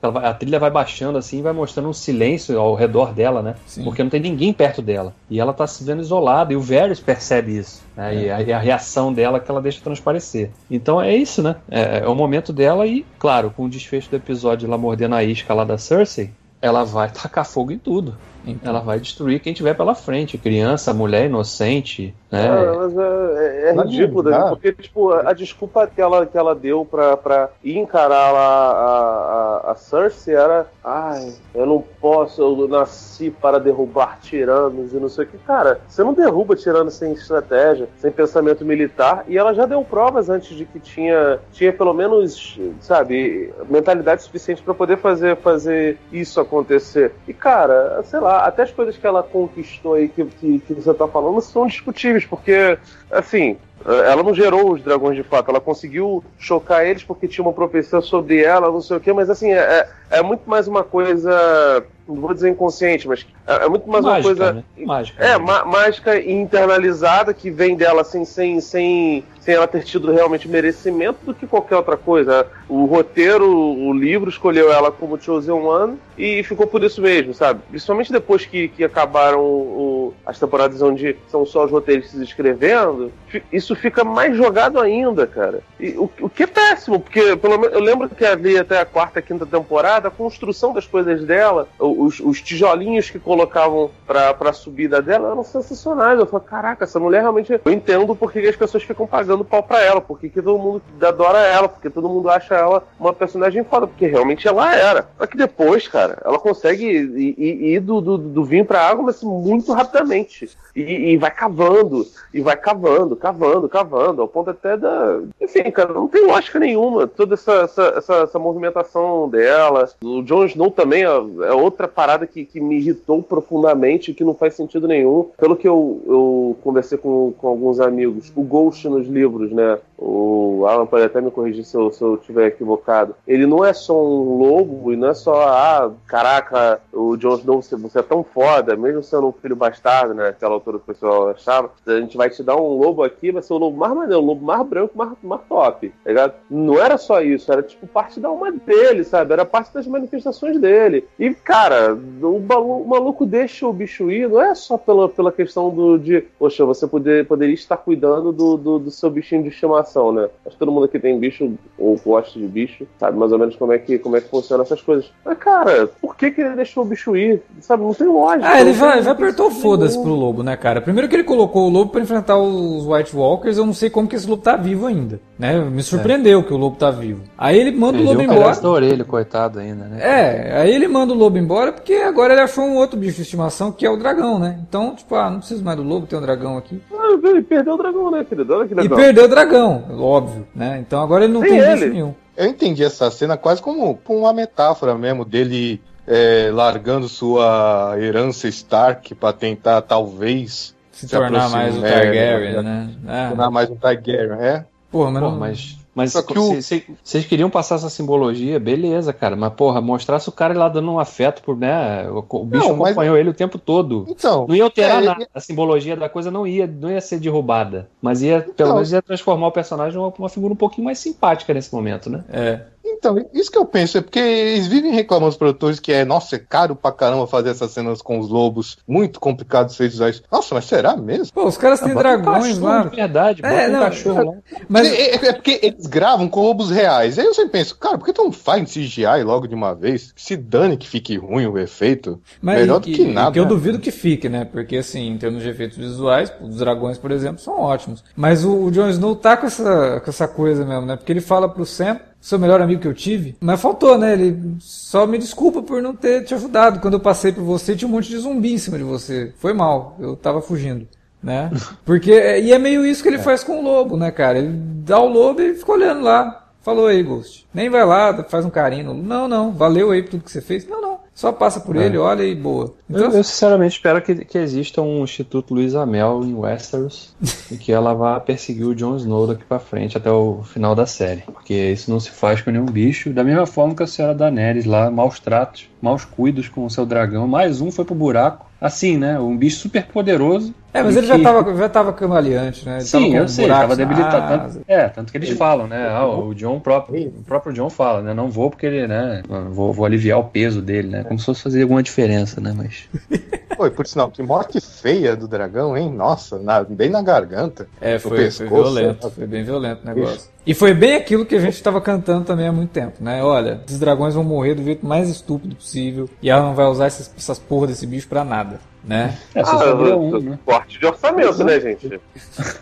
Vai, a trilha vai baixando assim e vai mostrando um silêncio ao redor dela, né? Sim. Porque não tem ninguém perto dela. E ela tá se vendo isolada, e o Varys percebe isso. Né? É. E, a, e, a, reação dela que ela deixa transparecer. Então é isso, né? É, é o momento dela e, claro, com o desfecho do episódio lá mordendo a isca lá da Cersei, ela vai tacar fogo em tudo. Então. Ela vai destruir quem tiver pela frente, criança, mulher inocente, né? É, mas é, é ridículo, né? porque tipo, a, a, desculpa que ela, que ela deu pra, pra ir encarar a, a, a Cersei era ai, eu não posso, eu nasci para derrubar tiranos e não sei o que. Cara, você não derruba tiranos sem estratégia, sem pensamento militar, e ela já deu provas antes de que tinha, tinha pelo menos, sabe, mentalidade suficiente para poder fazer, fazer isso acontecer. E cara, sei lá, até as coisas que ela conquistou aí que, que, que você tá falando são discutíveis, porque, assim, ela não gerou os dragões de fato, ela conseguiu chocar eles porque tinha uma profecia sobre ela, não sei o que, mas assim, é, é muito mais uma coisa não vou dizer inconsciente, mas é, é muito mais mágica, uma coisa. Né? Mágica. É, né? mágica e internalizada que vem dela assim, sem, sem, sem ela ter tido realmente merecimento do que qualquer outra coisa. O roteiro, o livro escolheu ela como Chosen One e ficou por isso mesmo, sabe? Principalmente depois que, que acabaram o, as temporadas onde são só os roteiristas escrevendo, isso fica mais jogado ainda, cara. E, o, o que é péssimo, porque pelo menos eu lembro que ali até a quarta, quinta temporada, a construção das coisas dela, os, os tijolinhos que colocavam pra, pra subida dela eram sensacionais. Eu falei, caraca, essa mulher realmente. Eu entendo porque as pessoas ficam pagando pau pra ela, porque que todo mundo adora ela, porque todo mundo acha ela uma personagem foda, porque realmente ela era. Só que depois, cara, ela consegue ir, ir, ir do, do, do vinho pra água, mas muito rapidamente. E, e, vai cavando, e vai cavando, cavando, cavando, ao ponto até da. Enfim, cara, não tem lógica nenhuma. Toda essa, essa, essa, essa movimentação dela. O Jon Snow também é, é outra parada que, que me irritou profundamente, que não faz sentido nenhum. Pelo que eu, eu conversei com, com alguns amigos, o Ghost nos livros, né? O Alan pode até me corrigir se eu, se eu tiver equivocado. Ele não é só um lobo e não é só, ah, caraca, o Jon Snow, você, você é tão foda, mesmo sendo um filho bastardo, né? Aquela altura que o pessoal achava, a gente vai te dar um lobo aqui, vai ser o lobo mais maneiro, o lobo mais branco, mais, mais top, tá ligado? Não era só isso, era tipo parte da alma dele, sabe? Era parte das manifestações dele. E, cara, o, o maluco deixa o bicho ir, não é só pela, pela questão do, de, poxa, você poder, poderia estar cuidando do, do, do seu bichinho de estimação estimação, né? Acho que todo mundo aqui tem bicho ou gosta de bicho, sabe mais ou menos como é que, como é que funciona essas coisas. Mas, cara, por que, que ele deixou o bicho ir? Sabe, não tem lógica. Ah, ele vai, vai apertou foda-se pro lobo, né, cara? Primeiro que ele colocou o lobo pra enfrentar os White Walkers, eu não sei como que esse lobo tá vivo ainda, né? Me surpreendeu que o lobo tá vivo. Aí ele manda o Perdeu lobo o embora. da orelha, coitado ainda, né? É, aí ele manda o lobo embora porque agora ele achou um outro bicho de estimação que é o dragão, né? Então, tipo, ah, não preciso mais do lobo, tem um dragão aqui. Ah, ele perdeu o dragão, né, querido? Olha que E legal. perdeu o dragão, óbvio, né? Então agora ele não Nem tem ele. nenhum. Eu entendi essa cena quase como, uma metáfora mesmo dele é, largando sua herança Stark pra tentar talvez Se, Se tornar aproxima, mais o é, Targaryen, é. né? Ah, tornar mais um Targaryen, é? porra, mas Pô, não... mas. Mas que o- vocês queriam passar essa simbologia, beleza, cara. Mas, porra, mostrasse o cara lá dando um afeto por, né? O, o bicho Não, mas- acompanhou ele o tempo todo. Então, Não ia alterar é, nada. A simbologia da coisa não ia, não ia ser derrubada. Mas ia, pelo Não. menos, ia transformar o personagem numa uma figura um pouquinho mais simpática nesse momento, né? É. Então, isso que eu penso, é porque eles vivem reclamando os produtores que é, nossa, é caro pra caramba fazer essas cenas com os lobos, muito complicado vocês usar isso. Nossa, mas será mesmo? Pô, os caras têm Bota um dragões cachorro lá. De verdade, bota É, um não, cachorro lá. Mas É, é- é porque eles gravam com lobos reais. Aí eu sempre penso, cara, por que tu não faz em CGI logo de uma vez? Se dane que fique ruim o efeito. Mas Melhor e- do que e- nada. Que eu duvido que fique, né? Porque, assim, em termos de efeitos visuais, os dragões, por exemplo, são ótimos. Mas o, o Jon Snow tá com essa, com essa coisa mesmo, né? Porque ele fala pro Sam, seu melhor amigo que eu tive, mas faltou, né? Ele só me desculpa por não ter te ajudado. Quando eu passei por você, tinha um monte de zumbi em cima de você. Foi mal, eu tava fugindo. Né? Porque, e é meio isso que ele faz com o lobo, né, cara? Ele dá o lobo e fica olhando lá. Falou aí, Ghost. Nem vai lá, faz um carinho. Não, não, valeu aí por tudo que você fez. Não, não. Só passa por ele, olha e boa. Então, Eu, eu, sinceramente espero que, que exista um Instituto Luiz Amel em Westeros e que ela vá perseguir o Jon Snow daqui pra frente até o final da série. Porque isso não se faz com nenhum bicho. Da mesma forma que a senhora Daenerys lá, maus tratos, maus cuidos com o seu dragão. Mais um foi pro buraco. Assim, né? Um bicho super poderoso. É, mas ele já que- tava, já tava cambaleante, né? Ele tava Sim, com eu sei, buracos tava na debilitado. Tanto, é, tanto que eles falam, né? ah, o John próprio, o próprio John fala, né? Não vou porque ele, né? Vou, vou aliviar o peso dele, né? Como se fosse fazer alguma diferença, né? Mas. Oi, por sinal, que morte feia do dragão, hein? Nossa, na- bem na garganta. É, foi, foi pescoço, violento, né? foi bem violento o negócio. E foi bem aquilo que a gente tava cantando também há muito tempo, né? Olha, esses dragões vão morrer do jeito mais estúpido possível e ela não vai usar essas, essas porra desse bicho pra nada, né? É, só Ah, sobrou um, né? Corte de orçamento, né, gente?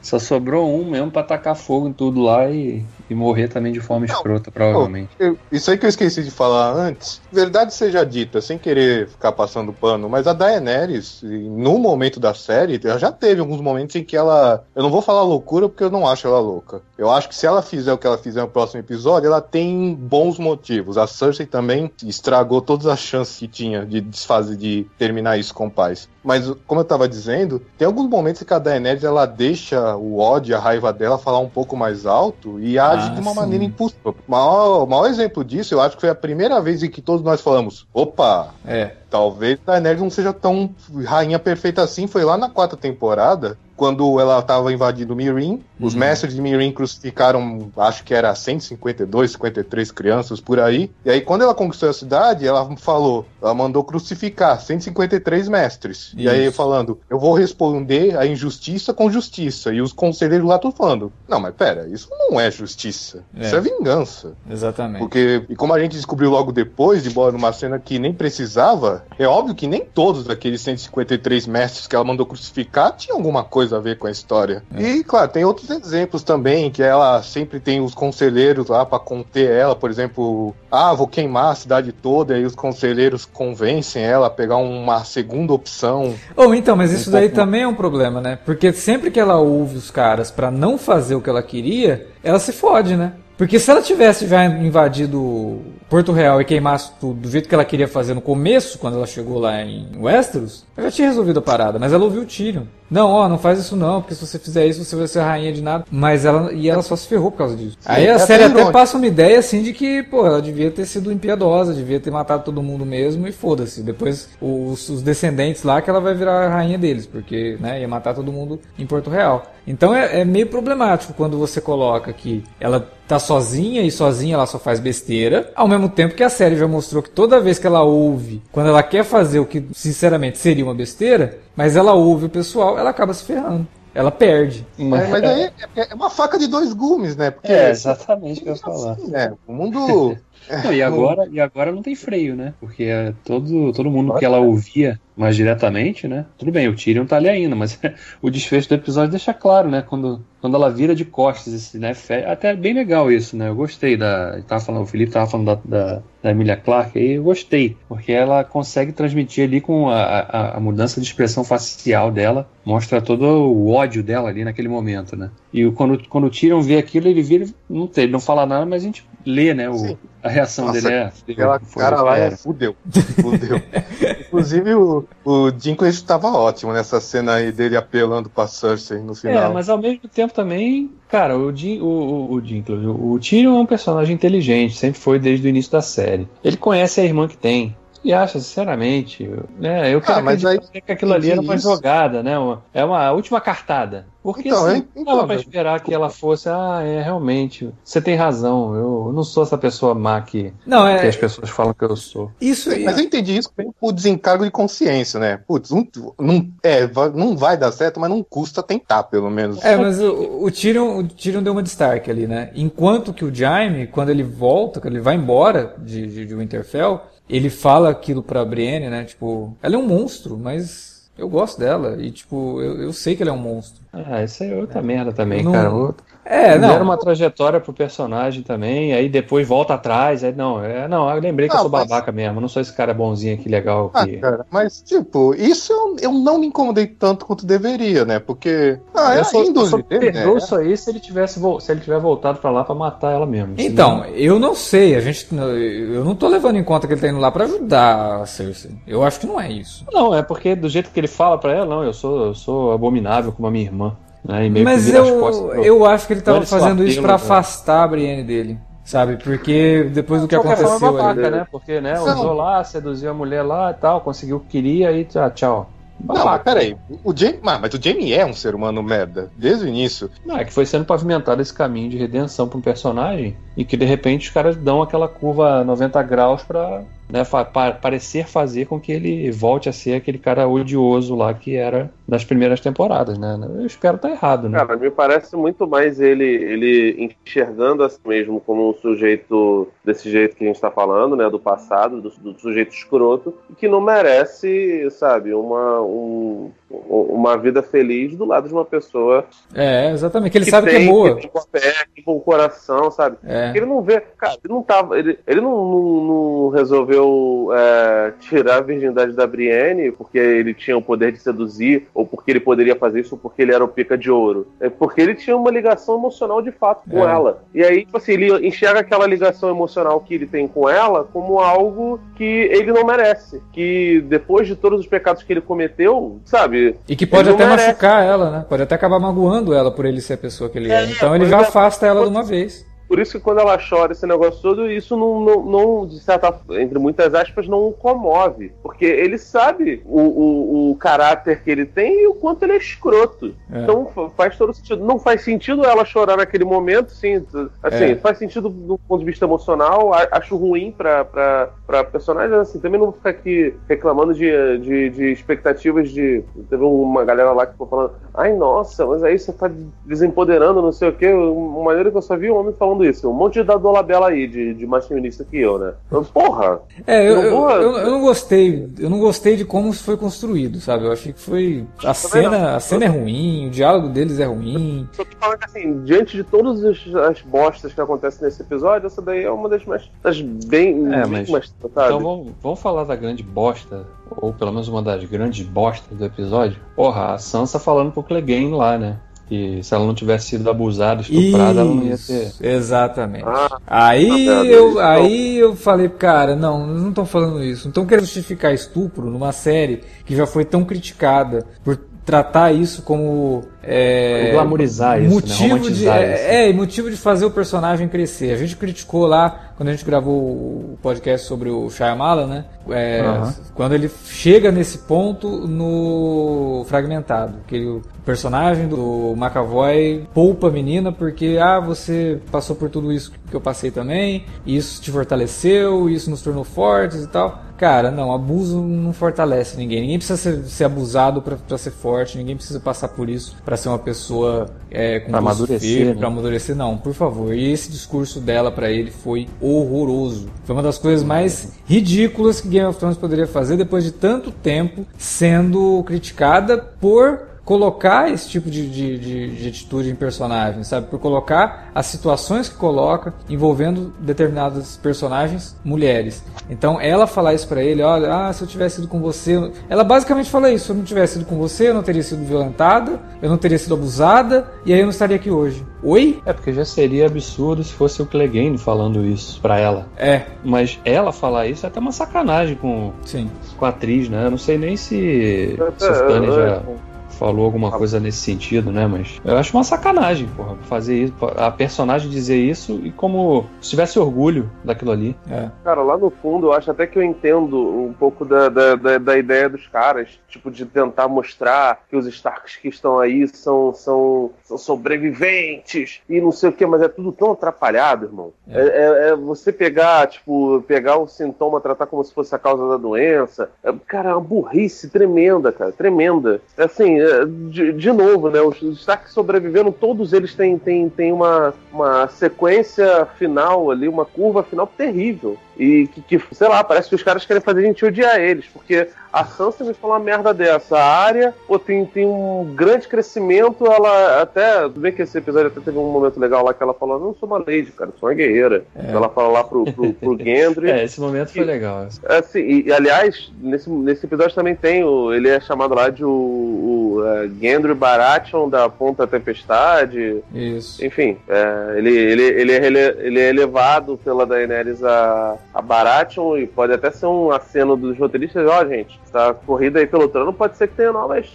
Só sobrou um mesmo pra tacar fogo em tudo lá e, e morrer também de forma escrota, provavelmente. Eu- isso aí que eu esqueci de falar antes. Verdade seja dita, sem querer ficar passando pano, mas a Daenerys, no momento da série, ela já teve alguns momentos em que ela. Eu não vou falar loucura porque eu não acho ela louca. Eu acho que se ela fizer o que ela fizer no próximo episódio, ela tem bons motivos. A Cersei também estragou todas as chances que tinha de desfazer, de terminar isso com paz. Mas, como eu tava dizendo, tem alguns momentos que a Daenerys ela deixa o ódio, a raiva dela falar um pouco mais alto e age Ah, de uma sim. maneira impulsiva. O maior, o maior exemplo disso, eu acho que foi a primeira vez em que todos nós falamos: opa, É. talvez a Daenerys não seja tão rainha perfeita assim. Foi lá na quarta temporada, quando ela estava invadindo Mirin. Os Uhum. mestres de Mirin crucificaram, acho que era 152, 53 crianças por aí. E aí, quando ela conquistou a cidade, ela falou, ela mandou crucificar 153 mestres. E aí, Isso. falando, eu vou responder a injustiça com justiça. E os conselheiros lá estão falando, não, mas pera, isso não é justiça. É. Isso é vingança. Exatamente. Porque, e como a gente descobriu logo depois, embora numa cena que nem precisava, é óbvio que nem todos daqueles 153 mestres que ela mandou crucificar tinham alguma coisa a ver com a história. E, claro, tem outros exemplos também, que ela sempre tem os conselheiros lá pra conter ela, por exemplo, ah, vou queimar a cidade toda, e os conselheiros convencem ela a pegar uma segunda opção. Ou então, mas isso Um daí pouco mais. também é um problema, né? Porque sempre que ela ouve os caras pra não fazer o que ela queria, ela se fode, né? Porque se ela tivesse já invadido Porto Real e queimasse tudo do jeito que ela queria fazer no começo, quando ela chegou lá em Westeros, ela já tinha resolvido a parada, mas ela ouviu o Tyrion. Não, ó, não faz isso não, porque se você fizer isso, você vai ser rainha de nada. Mas ela, e ela só se ferrou por causa disso. Aí é a até série até passa uma ideia assim de que, pô, ela devia ter sido impiedosa, devia ter matado todo mundo mesmo e foda-se. Depois os, os descendentes lá que ela vai virar a rainha deles, porque, né, ia matar todo mundo em Porto Real. Então é, é meio problemático quando você coloca que ela tá sozinha e sozinha ela só faz besteira, ao mesmo tempo que a série já mostrou que toda vez que ela ouve, quando ela quer fazer o que sinceramente seria uma besteira, mas ela ouve o pessoal, ela acaba se ferrando. ela perde. Mas, mas aí é, é, uma faca de dois gumes, né? Porque é exatamente o que eu ia falar. Assim, né? O mundo Não, e, agora, e agora não tem freio, né? Porque é todo, todo mundo que ela ouvia mais diretamente, né? Tudo bem, o Tyrion tá ali ainda, mas o desfecho do episódio deixa claro, né? Quando, quando ela vira de costas, esse, né? Até é bem legal isso, né? Eu gostei da. Tava falando, o Felipe tava falando da, da, da Emilia Clarke aí, eu gostei, porque ela consegue transmitir ali com a, a, a, mudança de expressão facial dela, mostra todo o ódio dela ali naquele momento, né? E quando, quando o Tyrion vê aquilo, ele vira, não, tem, ele não fala nada, mas a gente lê, né? O, a reação Nossa, dele é. Aquela cara lá é fudeu. Fudeu. Inclusive o, o Dinklage estava ótimo nessa cena aí dele apelando pra Cersei no final. É, mas ao mesmo tempo também, cara, o, Jim, o, o, o Dinklage, o, o Tyrion é um personagem inteligente, sempre foi desde o início da série. Ele conhece a irmã que tem. E acha, sinceramente, né? Eu quero ah, mas aí, que aquilo ali era uma isso. jogada, né? Uma, é uma última cartada. Porque então, assim, então, dava pra esperar que ela fosse, ah, é, realmente, você tem razão, eu não sou essa pessoa má que, não, é... que as pessoas falam que eu sou. Isso aí. Mas eu entendi isso por desencargo de consciência, né? Putz, não, não, é, não vai dar certo, mas não custa tentar, pelo menos. É, mas o, o, Tyrion, o Tyrion deu uma destaque ali, né? Enquanto que o Jaime, quando ele volta, quando ele vai embora de, de, de Winterfell, ele fala aquilo pra Brienne, né? Tipo, ela é um monstro, mas eu gosto dela. E, tipo, eu, eu sei que ele é um monstro. Ah, isso é outra é. merda também, não... cara. É, não. Era uma trajetória pro personagem também, aí depois volta atrás, aí não, é, não, eu lembrei que eu sou mas... babaca mesmo, não sou esse cara bonzinho aqui, legal. Ah, cara, mas, tipo, isso eu, eu não me incomodei tanto quanto deveria, né? Porque. Ah, eu é só, eu só perdoo né? isso aí se ele tivesse se ele tiver voltado para lá para matar ela mesmo. Então, senão... eu não sei, a gente. Eu não tô levando em conta que ele tá indo lá para ajudar a Cersei. Eu acho que não é isso. Não, é porque do jeito que ele fala para ela, não, eu sou, eu sou abominável como a minha irmã. Né? Mas eu, eu acho que ele estava fazendo isso para afastar a Brienne dele. Sabe? Porque depois do que aconteceu. Forma, babaca, ali... né? Porque, né? Usou lá, seduziu a mulher lá e tal, conseguiu o que queria e tchau, tchau. Não, mas peraí. O Jamie, mas o Jamie é um ser humano merda, desde o início. Não, é que foi sendo pavimentado esse caminho de redenção para um personagem e que de repente os caras dão aquela curva 90 graus para né, parecer fazer com que ele volte a ser aquele cara odioso lá que era das primeiras temporadas, né? Eu espero estar tá errado, né? Cara, me parece muito mais ele, ele enxergando a si mesmo como um sujeito desse jeito que a gente está falando, né? Do passado, do, do, sujeito escroto, que não merece, sabe, uma, um, uma vida feliz do lado de uma pessoa. É, exatamente. Que ele que sabe tem, que é boa. Que tem uma pé, que tem um coração, sabe? É. Ele não vê. Cara, ele não tava. Ele, ele não, não, não resolveu é, tirar a virgindade da Brienne porque ele tinha o poder de seduzir, ou porque ele poderia fazer isso, ou porque ele era o pica de ouro. É porque ele tinha uma ligação emocional de fato com é. ela. E aí, tipo assim, ele enxerga aquela ligação emocional que ele tem com ela como algo que ele não merece. Que depois de todos os pecados que ele cometeu, sabe? E que pode até merece. machucar ela, né? Pode até acabar magoando ela por ele ser a pessoa que ele é. é. Então ele já afasta ela de uma vez. Por isso que quando ela chora esse negócio todo, isso não, não, não de certa entre muitas aspas, não o comove. Porque ele sabe o, o, o caráter que ele tem e o quanto ele é escroto. É. Então faz todo sentido. Não faz sentido ela chorar naquele momento, sim. Assim, é. faz sentido do ponto de vista emocional. Acho ruim pra, pra, pra personagem, assim, também não vou ficar aqui reclamando de, de, de expectativas de. Teve uma galera lá que ficou falando, ai nossa, mas aí você tá desempoderando, não sei o quê. Uma maneira que eu só vi um homem falando falando isso. Um monte de dadolabela aí, de, de mais feminista que eu, né? Porra! É, eu, eu, eu, eu, não gostei. Eu não gostei de como isso foi construído, sabe? Eu achei que foi. A cena, a cena é ruim, o diálogo deles é ruim. Só tô falando que assim, diante de todas as bostas que acontecem nesse episódio, essa daí é uma das mais. das bem. É, mas, mais, Então vamos, vamos falar da grande bosta ou pelo menos uma das grandes bostas do episódio. Porra, a Sansa falando pro Clegane lá, né? Que se ela não tivesse sido abusada, estuprada, Isso, ela não ia ter. Exatamente. Ah, aí, eu, aí eu falei, cara, não, não estão falando isso. Não estão querendo justificar estupro numa série que já foi tão criticada por tratar isso como é, glamorizar isso, né? motivo né? de é, é, motivo de fazer o personagem crescer. A gente criticou lá quando a gente gravou o podcast sobre o Shyamala, né? É, uhum. Quando ele chega nesse ponto no fragmentado, que o personagem do McAvoy poupa a menina porque ah você passou por tudo isso que eu passei também, isso te fortaleceu, isso nos tornou fortes e tal. Cara, não, abuso não fortalece ninguém. Ninguém precisa ser, ser abusado para ser forte, ninguém precisa passar por isso para ser uma pessoa é, com pra amadurecer, né? para amadurecer, não, por favor. E esse discurso dela para ele foi horroroso. Foi uma das coisas mais ridículas que Game of Thrones poderia fazer depois de tanto tempo sendo criticada por colocar esse tipo de, de, de, de, atitude em personagens, sabe? Por colocar as situações que coloca envolvendo determinadas personagens mulheres. Então, ela falar isso para ele, olha, ah, se eu tivesse ido com você, ela basicamente fala isso: se eu não tivesse ido com você, eu não teria sido violentada, eu não teria sido abusada e aí eu não estaria aqui hoje. Oi? É porque já seria absurdo se fosse o Clegane falando isso para ela. É. Mas ela falar isso é até uma sacanagem com, Sim. com a atriz, né? Eu não sei nem se, se o Tânia já falou alguma coisa nesse sentido, né? Mas eu acho uma sacanagem, porra, fazer isso, a personagem dizer isso e como se tivesse orgulho daquilo ali. É. Cara, lá no fundo eu acho até que eu entendo um pouco da, da, da, da, ideia dos caras, tipo, de tentar mostrar que os Starks que estão aí são, são, são sobreviventes e não sei o que, mas é tudo tão atrapalhado, irmão. É. É, é, é você pegar, tipo, pegar o sintoma, tratar como se fosse a causa da doença. É, cara, é uma burrice tremenda, cara, tremenda. É assim, de, de novo, né? Os destaques sobrevivendo, todos eles têm, têm, têm uma, uma sequência final ali, uma curva final terrível. E que, que, sei lá, parece que os caras querem fazer a gente odiar eles, porque a Sansa me falou uma merda dessa. A área, pô, tem, tem um grande crescimento, ela até. Tudo bem que esse episódio até teve um momento legal lá que ela falou: não sou uma lady, cara, sou uma guerreira. É. Ela fala lá pro, pro, pro Gendry. é, esse momento foi legal. Assim, e, e, aliás, nesse, nesse episódio também tem o. Ele é chamado lá de o, o uh, Gendry Baratheon da Ponta Tempestade. Isso. Enfim, é, ele, ele, ele, é, ele, ele é elevado pela Daenerys a a Baratheon e pode até ser um aceno dos roteiristas, ó, oh, gente, essa corrida aí pelo trono pode ser que tenha novas.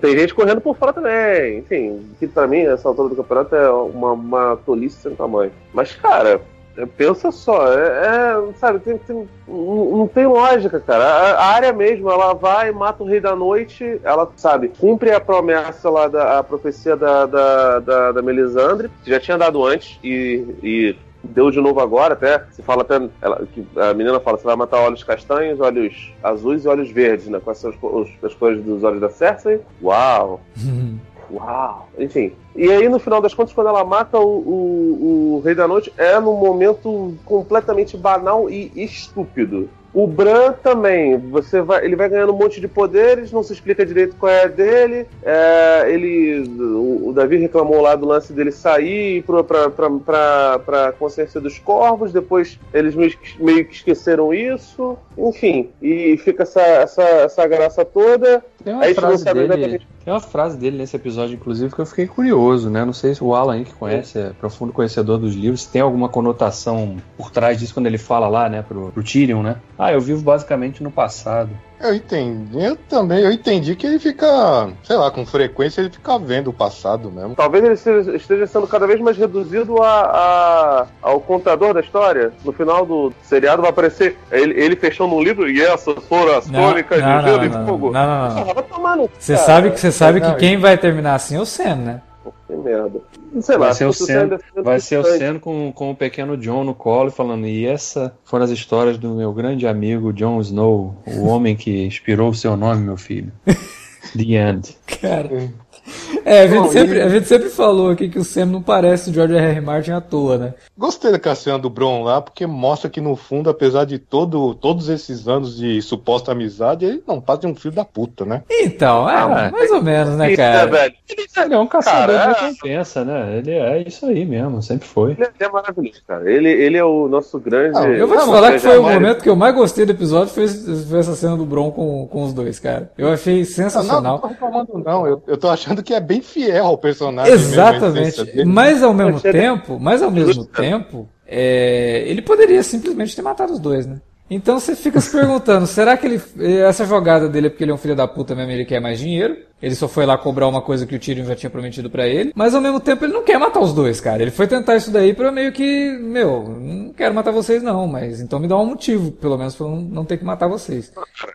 Tem gente correndo por fora também. Enfim, que pra mim, essa altura do campeonato é uma, uma tolice sem tamanho. Mas, cara, pensa só, é, é sabe, tem, tem, não, não, tem lógica, cara. A, a, área mesmo, ela vai, mata o Rei da Noite, ela, sabe, cumpre a promessa lá, da, a profecia da, da, da, da Melisandre, que já tinha dado antes, e, e deu de novo agora, até. Se fala até. Ela, a menina fala: você vai matar olhos castanhos, olhos azuis e olhos verdes, né? Quais são os, as cores dos olhos da Cersei? Uau! Uau! Enfim. E aí, no final das contas, quando ela mata o, o, o Rei da Noite, é num momento completamente banal e estúpido. O Bran também, você vai, ele vai ganhando um monte de poderes, não se explica direito qual é dele. É, ele, o, o, Davi reclamou lá do lance dele sair para a consciência dos corvos, depois eles meio, meio, que esqueceram isso, enfim, e fica essa, essa, essa graça toda. Tem uma, frase dele, exatamente... tem uma frase dele nesse episódio, inclusive, que eu fiquei curioso, né? Não sei se o Alan que conhece, é profundo conhecedor dos livros, tem alguma conotação por trás disso quando ele fala lá, né, pro, pro Tyrion, né? Ah, eu vivo basicamente no passado. Eu entendi. Eu também, eu entendi que ele fica, sei lá, com frequência ele fica vendo o passado mesmo. Talvez ele esteja sendo cada vez mais reduzido a, a ao contador da história. No final do seriado vai aparecer ele, ele fechando um livro e essas foram as crônicas de gelo e fogo. Não, não, não. Você sabe que você sabe que quem vai terminar assim é o Sen, né? Que merda. Sei lá, vai ser o Sen, vai ser o Sen com, com o pequeno John no colo falando, e essa foram as histórias do meu grande amigo Jon Snow, o homem que inspirou o seu nome, meu filho. The End. Cara. É, a gente, sempre, a gente sempre falou aqui que o Sam não parece o George R. R. Martin à toa, né? Gostei da Cassiano do Bron lá, porque mostra que no fundo, apesar de todo, todos esses anos de suposta amizade, ele não passa de um filho da puta, né? Então, é, ah, mais ou menos, né, cara? velho. Ele é um caçador cara, de recompensa, né? Ele é isso aí mesmo, sempre foi. Ele é maravilhoso, cara. Ele, ele é o nosso grande. Não, eu vou te falar que foi o momento que eu mais gostei do episódio foi, foi essa cena do Bron com, com os dois, cara. Eu achei sensacional. Não, não tô reclamando, não. Eu, eu tô achando que é bem fiel ao personagem. Exatamente. Mas ao mesmo tempo, mas ao mesmo tempo, é, ele poderia simplesmente ter matado os dois, né? Então você fica se perguntando, será que ele, essa jogada dele é porque ele é um filho da puta mesmo, ele quer mais dinheiro? Ele só foi lá cobrar uma coisa que o Tyrion já tinha prometido para ele. Mas ao mesmo tempo ele não quer matar os dois, cara. Ele foi tentar isso daí pra meio que, meu, não quero matar vocês não, mas então me dá um motivo, pelo menos, pra eu não, ter que matar vocês.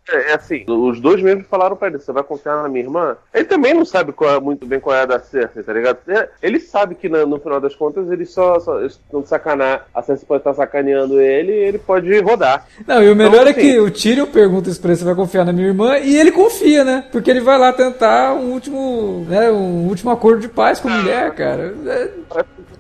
É, é assim, os dois mesmo falaram pra ele, você vai confiar na minha irmã? Ele também não sabe é, muito bem qual é a da Cersei, tá ligado? É, ele sabe que no, no final das contas ele só, só não sacanar, a Cersei pode estar sacaneando ele e ele pode rodar. Não, e o melhor então, é assim, que o Tyrion pergunta isso pra ele, você vai confiar na minha irmã? E ele confia, né? Porque ele vai lá tentar tentar um último, né, um último acordo de paz com a mulher, cara. É...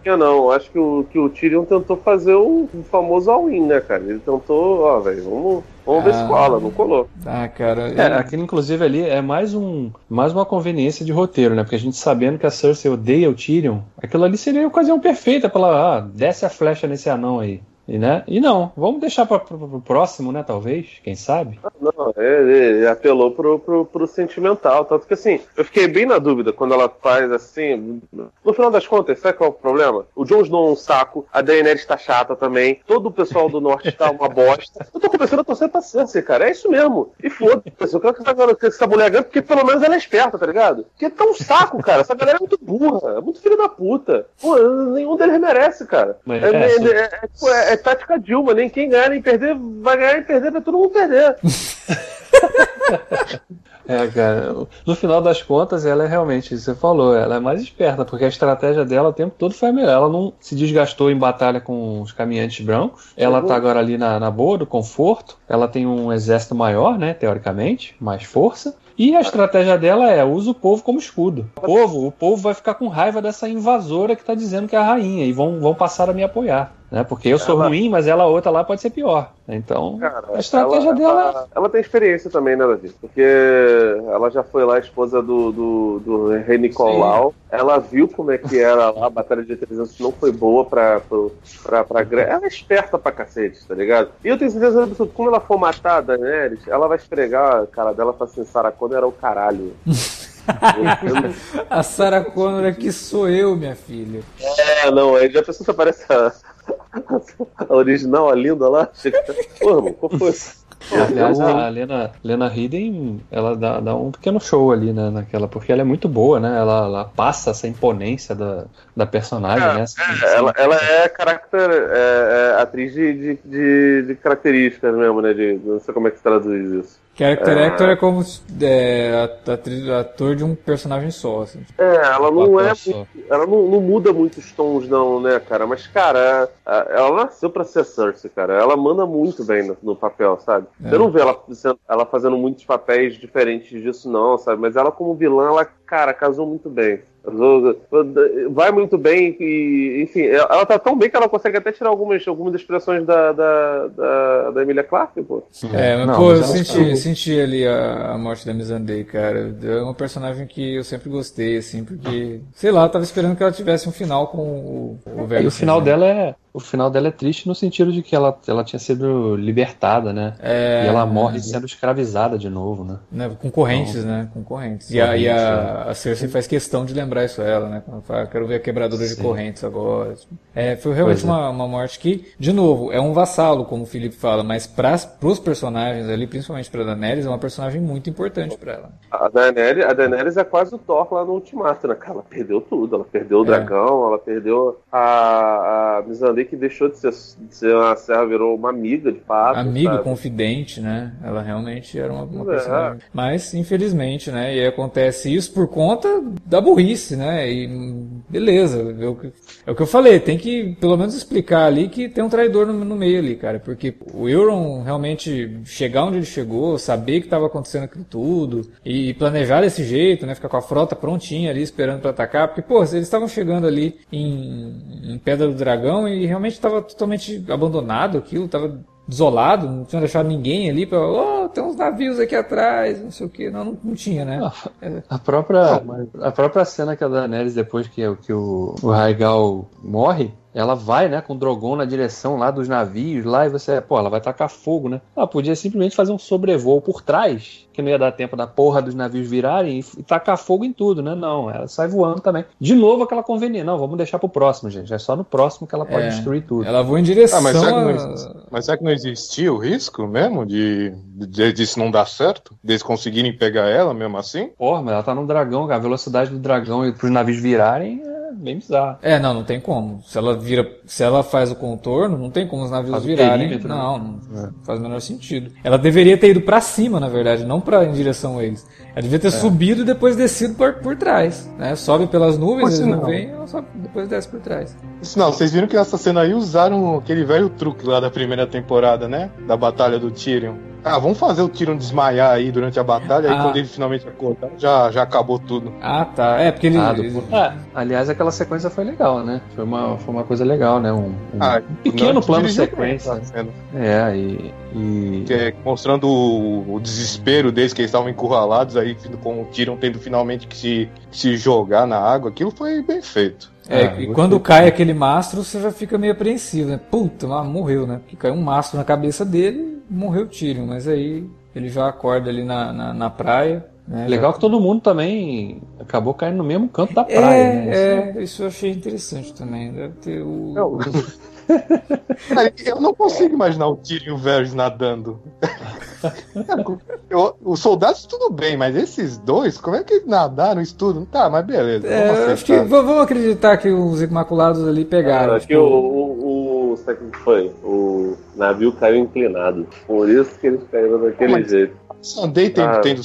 Eu não, acho que o, que o Tyrion tentou fazer o famoso all-in, né, cara? Ele tentou, ó, velho, vamos, vamos ver se cola, não colou. Ah, cara. É, aquilo, inclusive, ali é mais, um, mais uma conveniência de roteiro, né? Porque a gente sabendo que a Cersei odeia o Tyrion, aquilo ali seria a ocasião perfeita pra ela, ah, desce a flecha nesse anão aí. E, né? e não, vamos deixar para o próximo, né? Talvez, quem sabe? Não, ele, ele apelou pro, pro, pro, sentimental. Tanto que assim, eu fiquei bem na dúvida quando ela faz assim. No final das contas, sabe qual é o problema? O Jon Snow é um saco, a Daenerys tá chata também, todo o pessoal do norte tá uma bosta. Eu tô começando a torcer pra Cersei, cara. É isso mesmo. E foda-se, eu quero que essa mulher ganhe, porque pelo menos ela é esperta, tá ligado? Porque tá um saco, cara. Essa galera é muito burra, é muito filho da puta. Pô, nenhum deles merece, cara. Mas, é, é, é, é, é tática Dilma, nem quem ganhar nem perder, vai ganhar e perder, vai todo mundo perder. É, cara, no final das contas, ela é realmente, você falou, ela é mais esperta, porque a estratégia dela o tempo todo foi a melhor. Ela não se desgastou em batalha com os caminhantes brancos, ela tá agora ali na, na boa, do conforto, ela tem um exército maior, né, teoricamente, mais força, e a estratégia dela é usa o povo como escudo. O povo, o povo vai ficar com raiva dessa invasora que tá dizendo que é a rainha e vão, vão passar a me apoiar né? Porque eu sou ela... ruim, mas ela outra lá pode ser pior. Então, Cara, a estratégia ela, dela. Ela, ela, tem experiência também, né, Davi? Porque ela já foi lá esposa do, do, do rei Nicolau. Sim. Ela viu como é que era lá a Batalha de 300, não foi boa pra, pra, pra, pra Ela é esperta pra cacete, tá ligado? E eu tenho certeza que como ela for matar a Daenerys, ela vai esfregar a cara dela e falar assim: Sarah Connor era o caralho. a Sarah Connor aqui sou eu, minha filha. É, não, aí já pensou que aparece a, a original, a linda lá. Pô, irmão, qual foi? Aliás, a Lena, Lena Headey, ela dá, dá, um pequeno show ali né, naquela, porque ela é muito boa, né? Ela, ela passa essa imponência da, da personagem, é, né? É, ela, ela é caráter, é, é atriz de, de, de, características mesmo, né? De, não sei como é que se traduz isso. Character é... actor é como é, ator de um personagem só. Assim. É, ela não é. Ela não, não, muda muitos tons, não, né, cara? Mas, cara, ela nasceu pra ser Cersei, cara. Ela manda muito bem no, no papel, sabe? É. Você não vê ela, ela fazendo muitos papéis diferentes disso, não, sabe? Mas ela, como vilã, ela, cara, casou muito bem. Vai muito bem e, enfim, ela tá tão bem que ela consegue até tirar algumas, algumas expressões da, da, da, da Emilia Clarke, pô. É, mas, não, pô, mas eu senti, senti ali a, a morte da Missandei, cara. É uma personagem que eu sempre gostei, assim, porque, sei lá, eu tava esperando que ela tivesse um final com o, o velho. E o final dela é o final dela é triste no sentido de que ela, ela tinha sido libertada, né? É, e ela morre é, sendo escravizada de novo, né? né concorrentes, então, né? Concorrentes. E, a, e a, é. a Cersei faz questão de lembrar isso a ela, né? Quando fala, quero ver a quebradora Sim. de correntes agora. É, foi realmente é. uma, uma morte que, de novo, é um vassalo, como o Felipe fala, mas para os personagens ali, principalmente para Daenerys, é uma personagem muito importante para ela. A Daenerys, a Daenerys é quase o Thor lá no Ultimato, né? Ela perdeu tudo. Ela perdeu o é. dragão, ela perdeu a, a Que deixou de ser, de ser uma serra, virou uma amiga de fato. Amigo, sabe? confidente, né? Ela realmente era uma, uma é. personagem. Mas, infelizmente, né? E acontece isso por conta da burrice, né? E beleza, é o que eu falei, tem que pelo menos explicar ali que tem um traidor no, no meio ali, cara. Porque o Euron realmente chegar onde ele chegou, saber que estava acontecendo aquilo tudo, e planejar desse jeito, né? Ficar com a frota prontinha ali esperando para atacar. Porque, pô, eles estavam chegando ali em, em Pedra do Dragão e realmente estava totalmente abandonado aquilo, estava desolado, não tinha deixado ninguém ali para, oh, tem uns navios aqui atrás, não sei o que, não, não, não tinha, né? A própria, a própria cena que a Daenerys depois que, que o, o Raigal morre, ela vai, né, com o Drogon na direção lá dos navios lá e você, pô, ela vai tacar fogo, né? Ela podia simplesmente fazer um sobrevoo por trás, que não ia dar tempo da porra dos navios virarem e, tacar fogo em tudo, né? Não, ela sai voando também. De novo aquela conveniência, não, vamos deixar pro próximo, gente. É só no próximo que ela pode é, destruir tudo. Ela voa em direção. Ah, mas, será não, mas será que não existia o risco mesmo de, de disso não dar certo? Deles conseguirem pegar ela mesmo assim? Porra, mas ela tá no dragão, a velocidade do dragão e pros navios virarem bem bizarro. É, não, não tem como. Se ela vira, se ela faz o contorno, não tem como os navios faz virarem. Né? Não, não é. faz o menor sentido. Ela deveria ter ido para cima, na verdade, não para em direção a eles. Ela devia ter é. subido e depois descido por, por trás. Né? Sobe pelas nuvens, eles não, não vêm, ela sobe, depois desce por trás. Não, vocês viram que nessa cena aí usaram aquele velho truque lá da primeira temporada, né? Da batalha do Tyrion Ah, vamos fazer o Tyrion desmaiar aí durante a batalha, ah. aí quando ele finalmente acordar, já, já acabou tudo. Ah, tá. É, porque ele. Ah, do... é, aliás, aquela sequência foi legal, né? Foi uma, foi uma coisa legal, né? Um, um ah, pequeno plano de sequência. É, e. e... É, mostrando o, o, desespero deles, que eles estavam encurralados, aí com o Tyrion tendo finalmente que se, que se jogar na água, aquilo foi bem feito. É, ah, e quando cai aquele mastro, você já fica meio apreensivo, né? Puta, morreu, né? Porque caiu um mastro na cabeça dele, morreu o Tyrion, mas aí ele já acorda ali na, na, na praia. Né? Legal já... que todo mundo também acabou caindo no mesmo canto da praia. É, né? é isso eu achei interessante também. Deve ter o. Não. eu não consigo imaginar o Tyrion Varys nadando. Eu, os soldados tudo bem, mas esses dois, como é que nadaram isso tudo? Tá, mas beleza. É, acho que vamos acreditar que os Imaculados ali pegaram. É, acho que o, o, o, o que foi? O navio caiu inclinado. Por isso que eles caíram daquele mas, jeito. Andei tendo, ah. tendo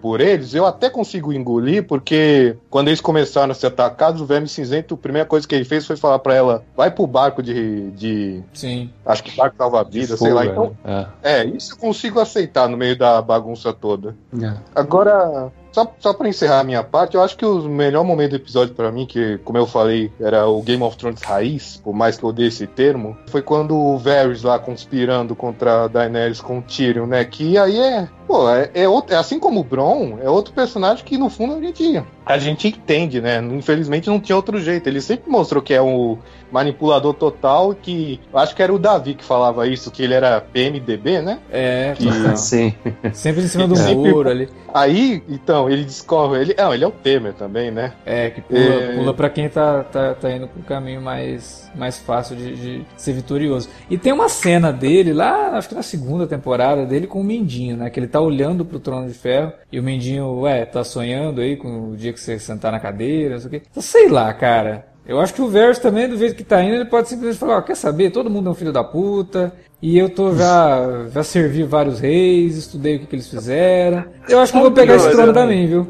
por eles, eu até consigo engolir, porque quando eles começaram a ser atacados, o Verme Cinzento, a primeira coisa que ele fez foi falar para ela: vai pro barco de. de Sim. Acho que barco salva-vida, sei lá. Então, é. é. isso eu consigo aceitar no meio da bagunça toda. É. Agora, só, só pra encerrar a minha parte, eu acho que o melhor momento do episódio para mim, que, como eu falei, era o Game of Thrones raiz, por mais que eu odeie esse termo, foi quando o Varys lá conspirando contra a Daenerys com o Tyrion, né? Que aí é. Pô, é, é, outro, é assim como o Bron, é outro personagem que no fundo a gente, a gente entende, né? Infelizmente não tinha outro jeito. Ele sempre mostrou que é um manipulador total, que acho que era o Davi que falava isso, que ele era PMDB, né? É, que, sim. Sempre em cima do muro ali. Aí, então, ele descobre. Ele, não, ele é o Temer também, né? É, que pula, é... pula pra quem tá, tá, tá indo pro caminho mais, mais fácil de, de, ser vitorioso. E tem uma cena dele lá, acho que na segunda temporada, dele com o Mendinho, né? Que ele tá olhando pro trono de ferro e o Mendinho, ué, tá sonhando aí com o dia que você sentar na cadeira, não sei o quê. Então, sei lá, cara. Eu acho que o Verso também, do jeito que tá indo, ele pode simplesmente falar, ó, quer saber, todo mundo é um filho da puta, e eu tô já, já servi vários reis, estudei o que, que eles fizeram. Eu acho que eu vou pegar esse trono também, viu?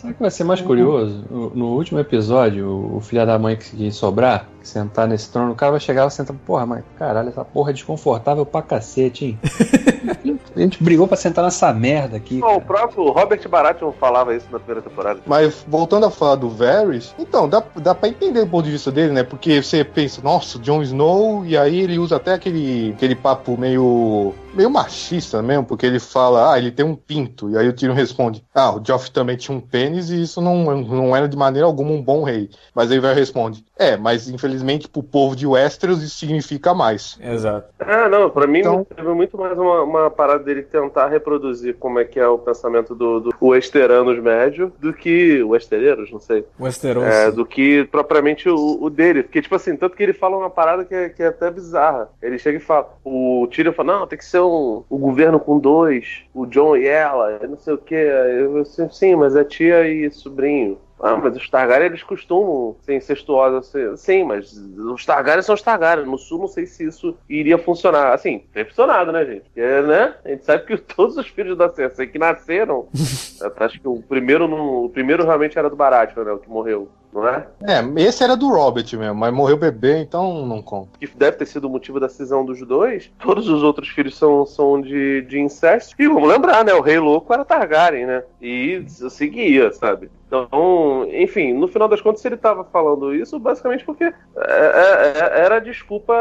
Sabe o que vai ser mais curioso? No último episódio, o filho da mãe que sobrar, que sentar nesse trono, o cara vai chegar e sentar, porra, mãe, caralho, essa porra é desconfortável pra cacete, hein? A gente brigou pra sentar nessa merda aqui. O próprio Robert Baratheon falava isso na primeira temporada. Mas voltando a falar do Varys, então, dá, dá pra entender o ponto de vista dele, né? Porque você pensa, nossa, Jon Snow, e aí ele usa até aquele, aquele papo meio meio machista mesmo, porque ele fala, ah, ele tem um pinto, e aí o Tyrion responde, ah, o Joff também tinha um pênis e isso não, não era de maneira alguma um bom rei. Mas aí vai responde, é, mas infelizmente pro povo de Westeros isso significa mais. Exato. Ah, não, pra mim então... teve muito mais uma, uma parada dele tentar reproduzir como é que é o pensamento do, do Westeranos médio do que Westereiros, não sei. Westeros. É, do que propriamente o, o, dele. Porque, tipo assim, tanto que ele fala uma parada que é, que é até bizarra. Ele chega e fala, o Tyrion fala, não, tem que ser um, o governo com dois, o John e ela, não sei o que. Eu, sim, mas é tia e sobrinho. Ah, mas os Targaryen eles costumam ser incestuosos. Sim, mas os Targaryen são os Targaryen. No sul não sei se isso iria funcionar. Assim, tem funcionado, né, gente? Porque, né? A gente sabe que todos os filhos da Cersei que nasceram. acho que o primeiro, o primeiro realmente era do Baratheon, né? O que morreu não é? É, esse era do Robert mesmo, mas morreu bebê, então não conta. Que deve ter sido o motivo da cisão dos dois. Todos os outros filhos são, são de, de incesto. E vamos lembrar, né? O Rei Louco era Targaryen, né? E seguia, sabe? Então, enfim, no final das contas, ele estava falando isso basicamente porque é, é, é, era a desculpa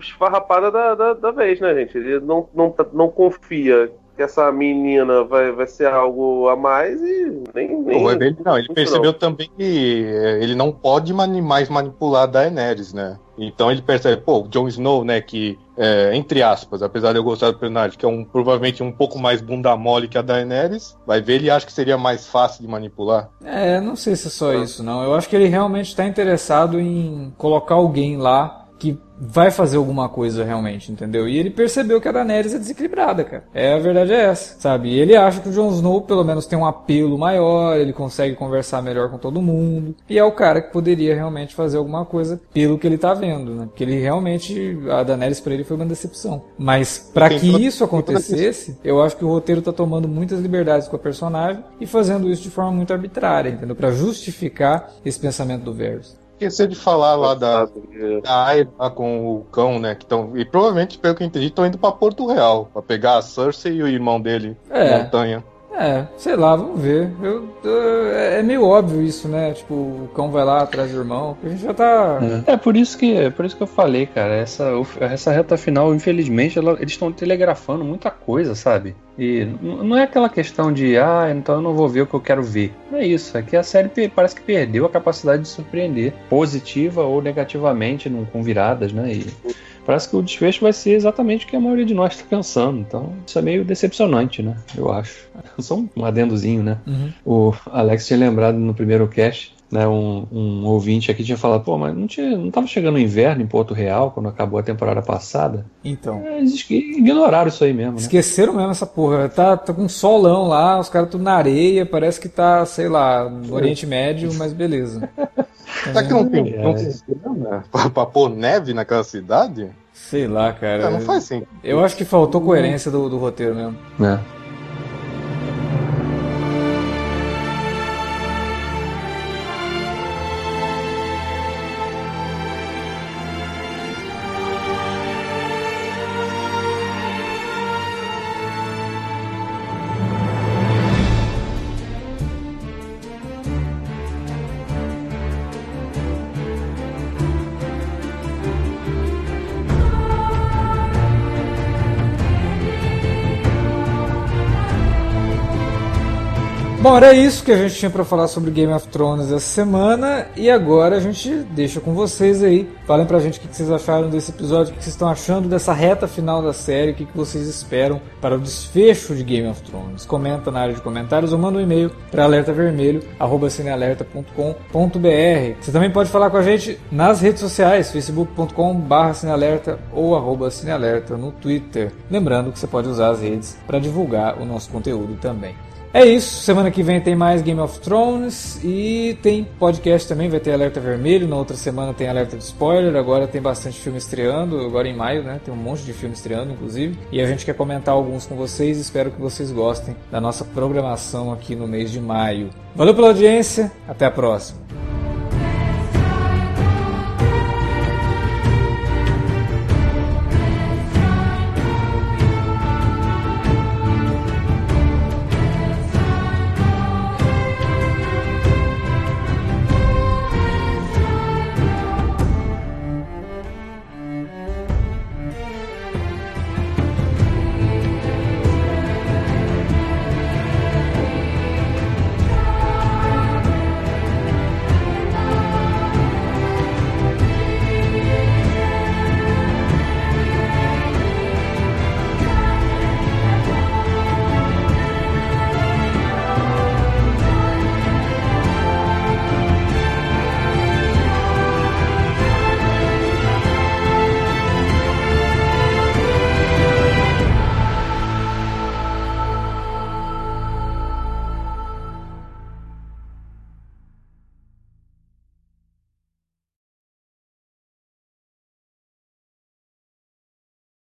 esfarrapada da, da, da, vez, né, gente? Ele não, não, não confia que essa menina vai, vai ser algo a mais e nem. nem ele, não, ele percebeu também que é, ele não pode mais manipular a Daenerys, né? Então ele percebe, pô, o Jon Snow, né, que, é, entre aspas, apesar de eu gostar do personagem, que é um, provavelmente um pouco mais bunda mole que a Daenerys, vai ver, ele acha que seria mais fácil de manipular. É, não sei se é só isso, não. Eu acho que ele realmente está interessado em colocar alguém lá que vai fazer alguma coisa realmente, entendeu? E ele percebeu que a Daenerys é desequilibrada, cara. É a verdade é essa, sabe? E ele acha que o Jon Snow pelo menos tem um apelo maior, ele consegue conversar melhor com todo mundo, e é o cara que poderia realmente fazer alguma coisa pelo que ele tá vendo, né? Porque ele realmente a Daenerys para ele foi uma decepção. Mas para que isso acontecesse, eu acho que o roteiro tá tomando muitas liberdades com a personagem e fazendo isso de forma muito arbitrária, entendeu? Para justificar esse pensamento do Varys. Esquecer de falar lá da, da Arya lá com o cão, né? Que tão, e provavelmente, pelo que eu entendi, estão indo pra Porto Real pra pegar a Cersei e o irmão dele, É. Montanha. É, sei lá, vamos ver. Eu, eu- é é meio óbvio isso, né? Tipo, o cão vai lá atrás do irmão. A gente já tá. É por isso que é por isso que eu falei, cara. Essa, essa reta final, infelizmente, ela- eles estão telegrafando muita coisa, sabe? E não é aquela questão de, ah, então eu não vou ver o que eu quero ver. Não é isso. É que a série parece que perdeu a capacidade de surpreender, positiva ou negativamente, com viradas, né? E parece que o desfecho vai ser exatamente o que a maioria de nós está pensando. Então, isso é meio decepcionante, né? Eu acho. Só um adendozinho, né? Uhum. O Alex tinha lembrado no primeiro cast, né? Um, um ouvinte aqui tinha falado, pô, mas não, tinha, não tava chegando o inverno em Porto Real quando acabou a temporada passada? Então. É, Eles ignoraram isso aí mesmo, né? Esqueceram mesmo essa porra. Tá, tá com um solão lá, os caras tudo na areia, parece que tá, sei lá, no Oriente Médio, mas beleza. Será que não tem, É. não tem grana pra, pra pôr neve naquela cidade? Sei lá, cara. É, não faz sentido. Eu acho que faltou coerência do, do roteiro mesmo. É. Bom, era isso que a gente tinha pra falar sobre Game of Thrones essa semana e agora a gente deixa com vocês aí. Falem pra gente o que vocês acharam desse episódio, o que vocês estão achando dessa reta final da série, o que que vocês esperam para o desfecho de Game of Thrones. Comenta na área de comentários ou manda um e-mail para alertavermelho@cinealerta.com.br. Você também pode falar com a gente nas redes sociais, facebook.com/cinealerta ou arroba cinealerta no Twitter. Lembrando que você pode usar as redes para divulgar o nosso conteúdo também. É isso, semana que vem tem mais Game of Thrones e tem podcast também, vai ter Alerta Vermelho, na outra semana tem Alerta de Spoiler, agora tem bastante filme estreando, agora em maio, né? Tem um monte de filme estreando, inclusive, e a gente quer comentar alguns com vocês, espero que vocês gostem da nossa programação aqui no mês de maio. Valeu pela audiência, até a próxima!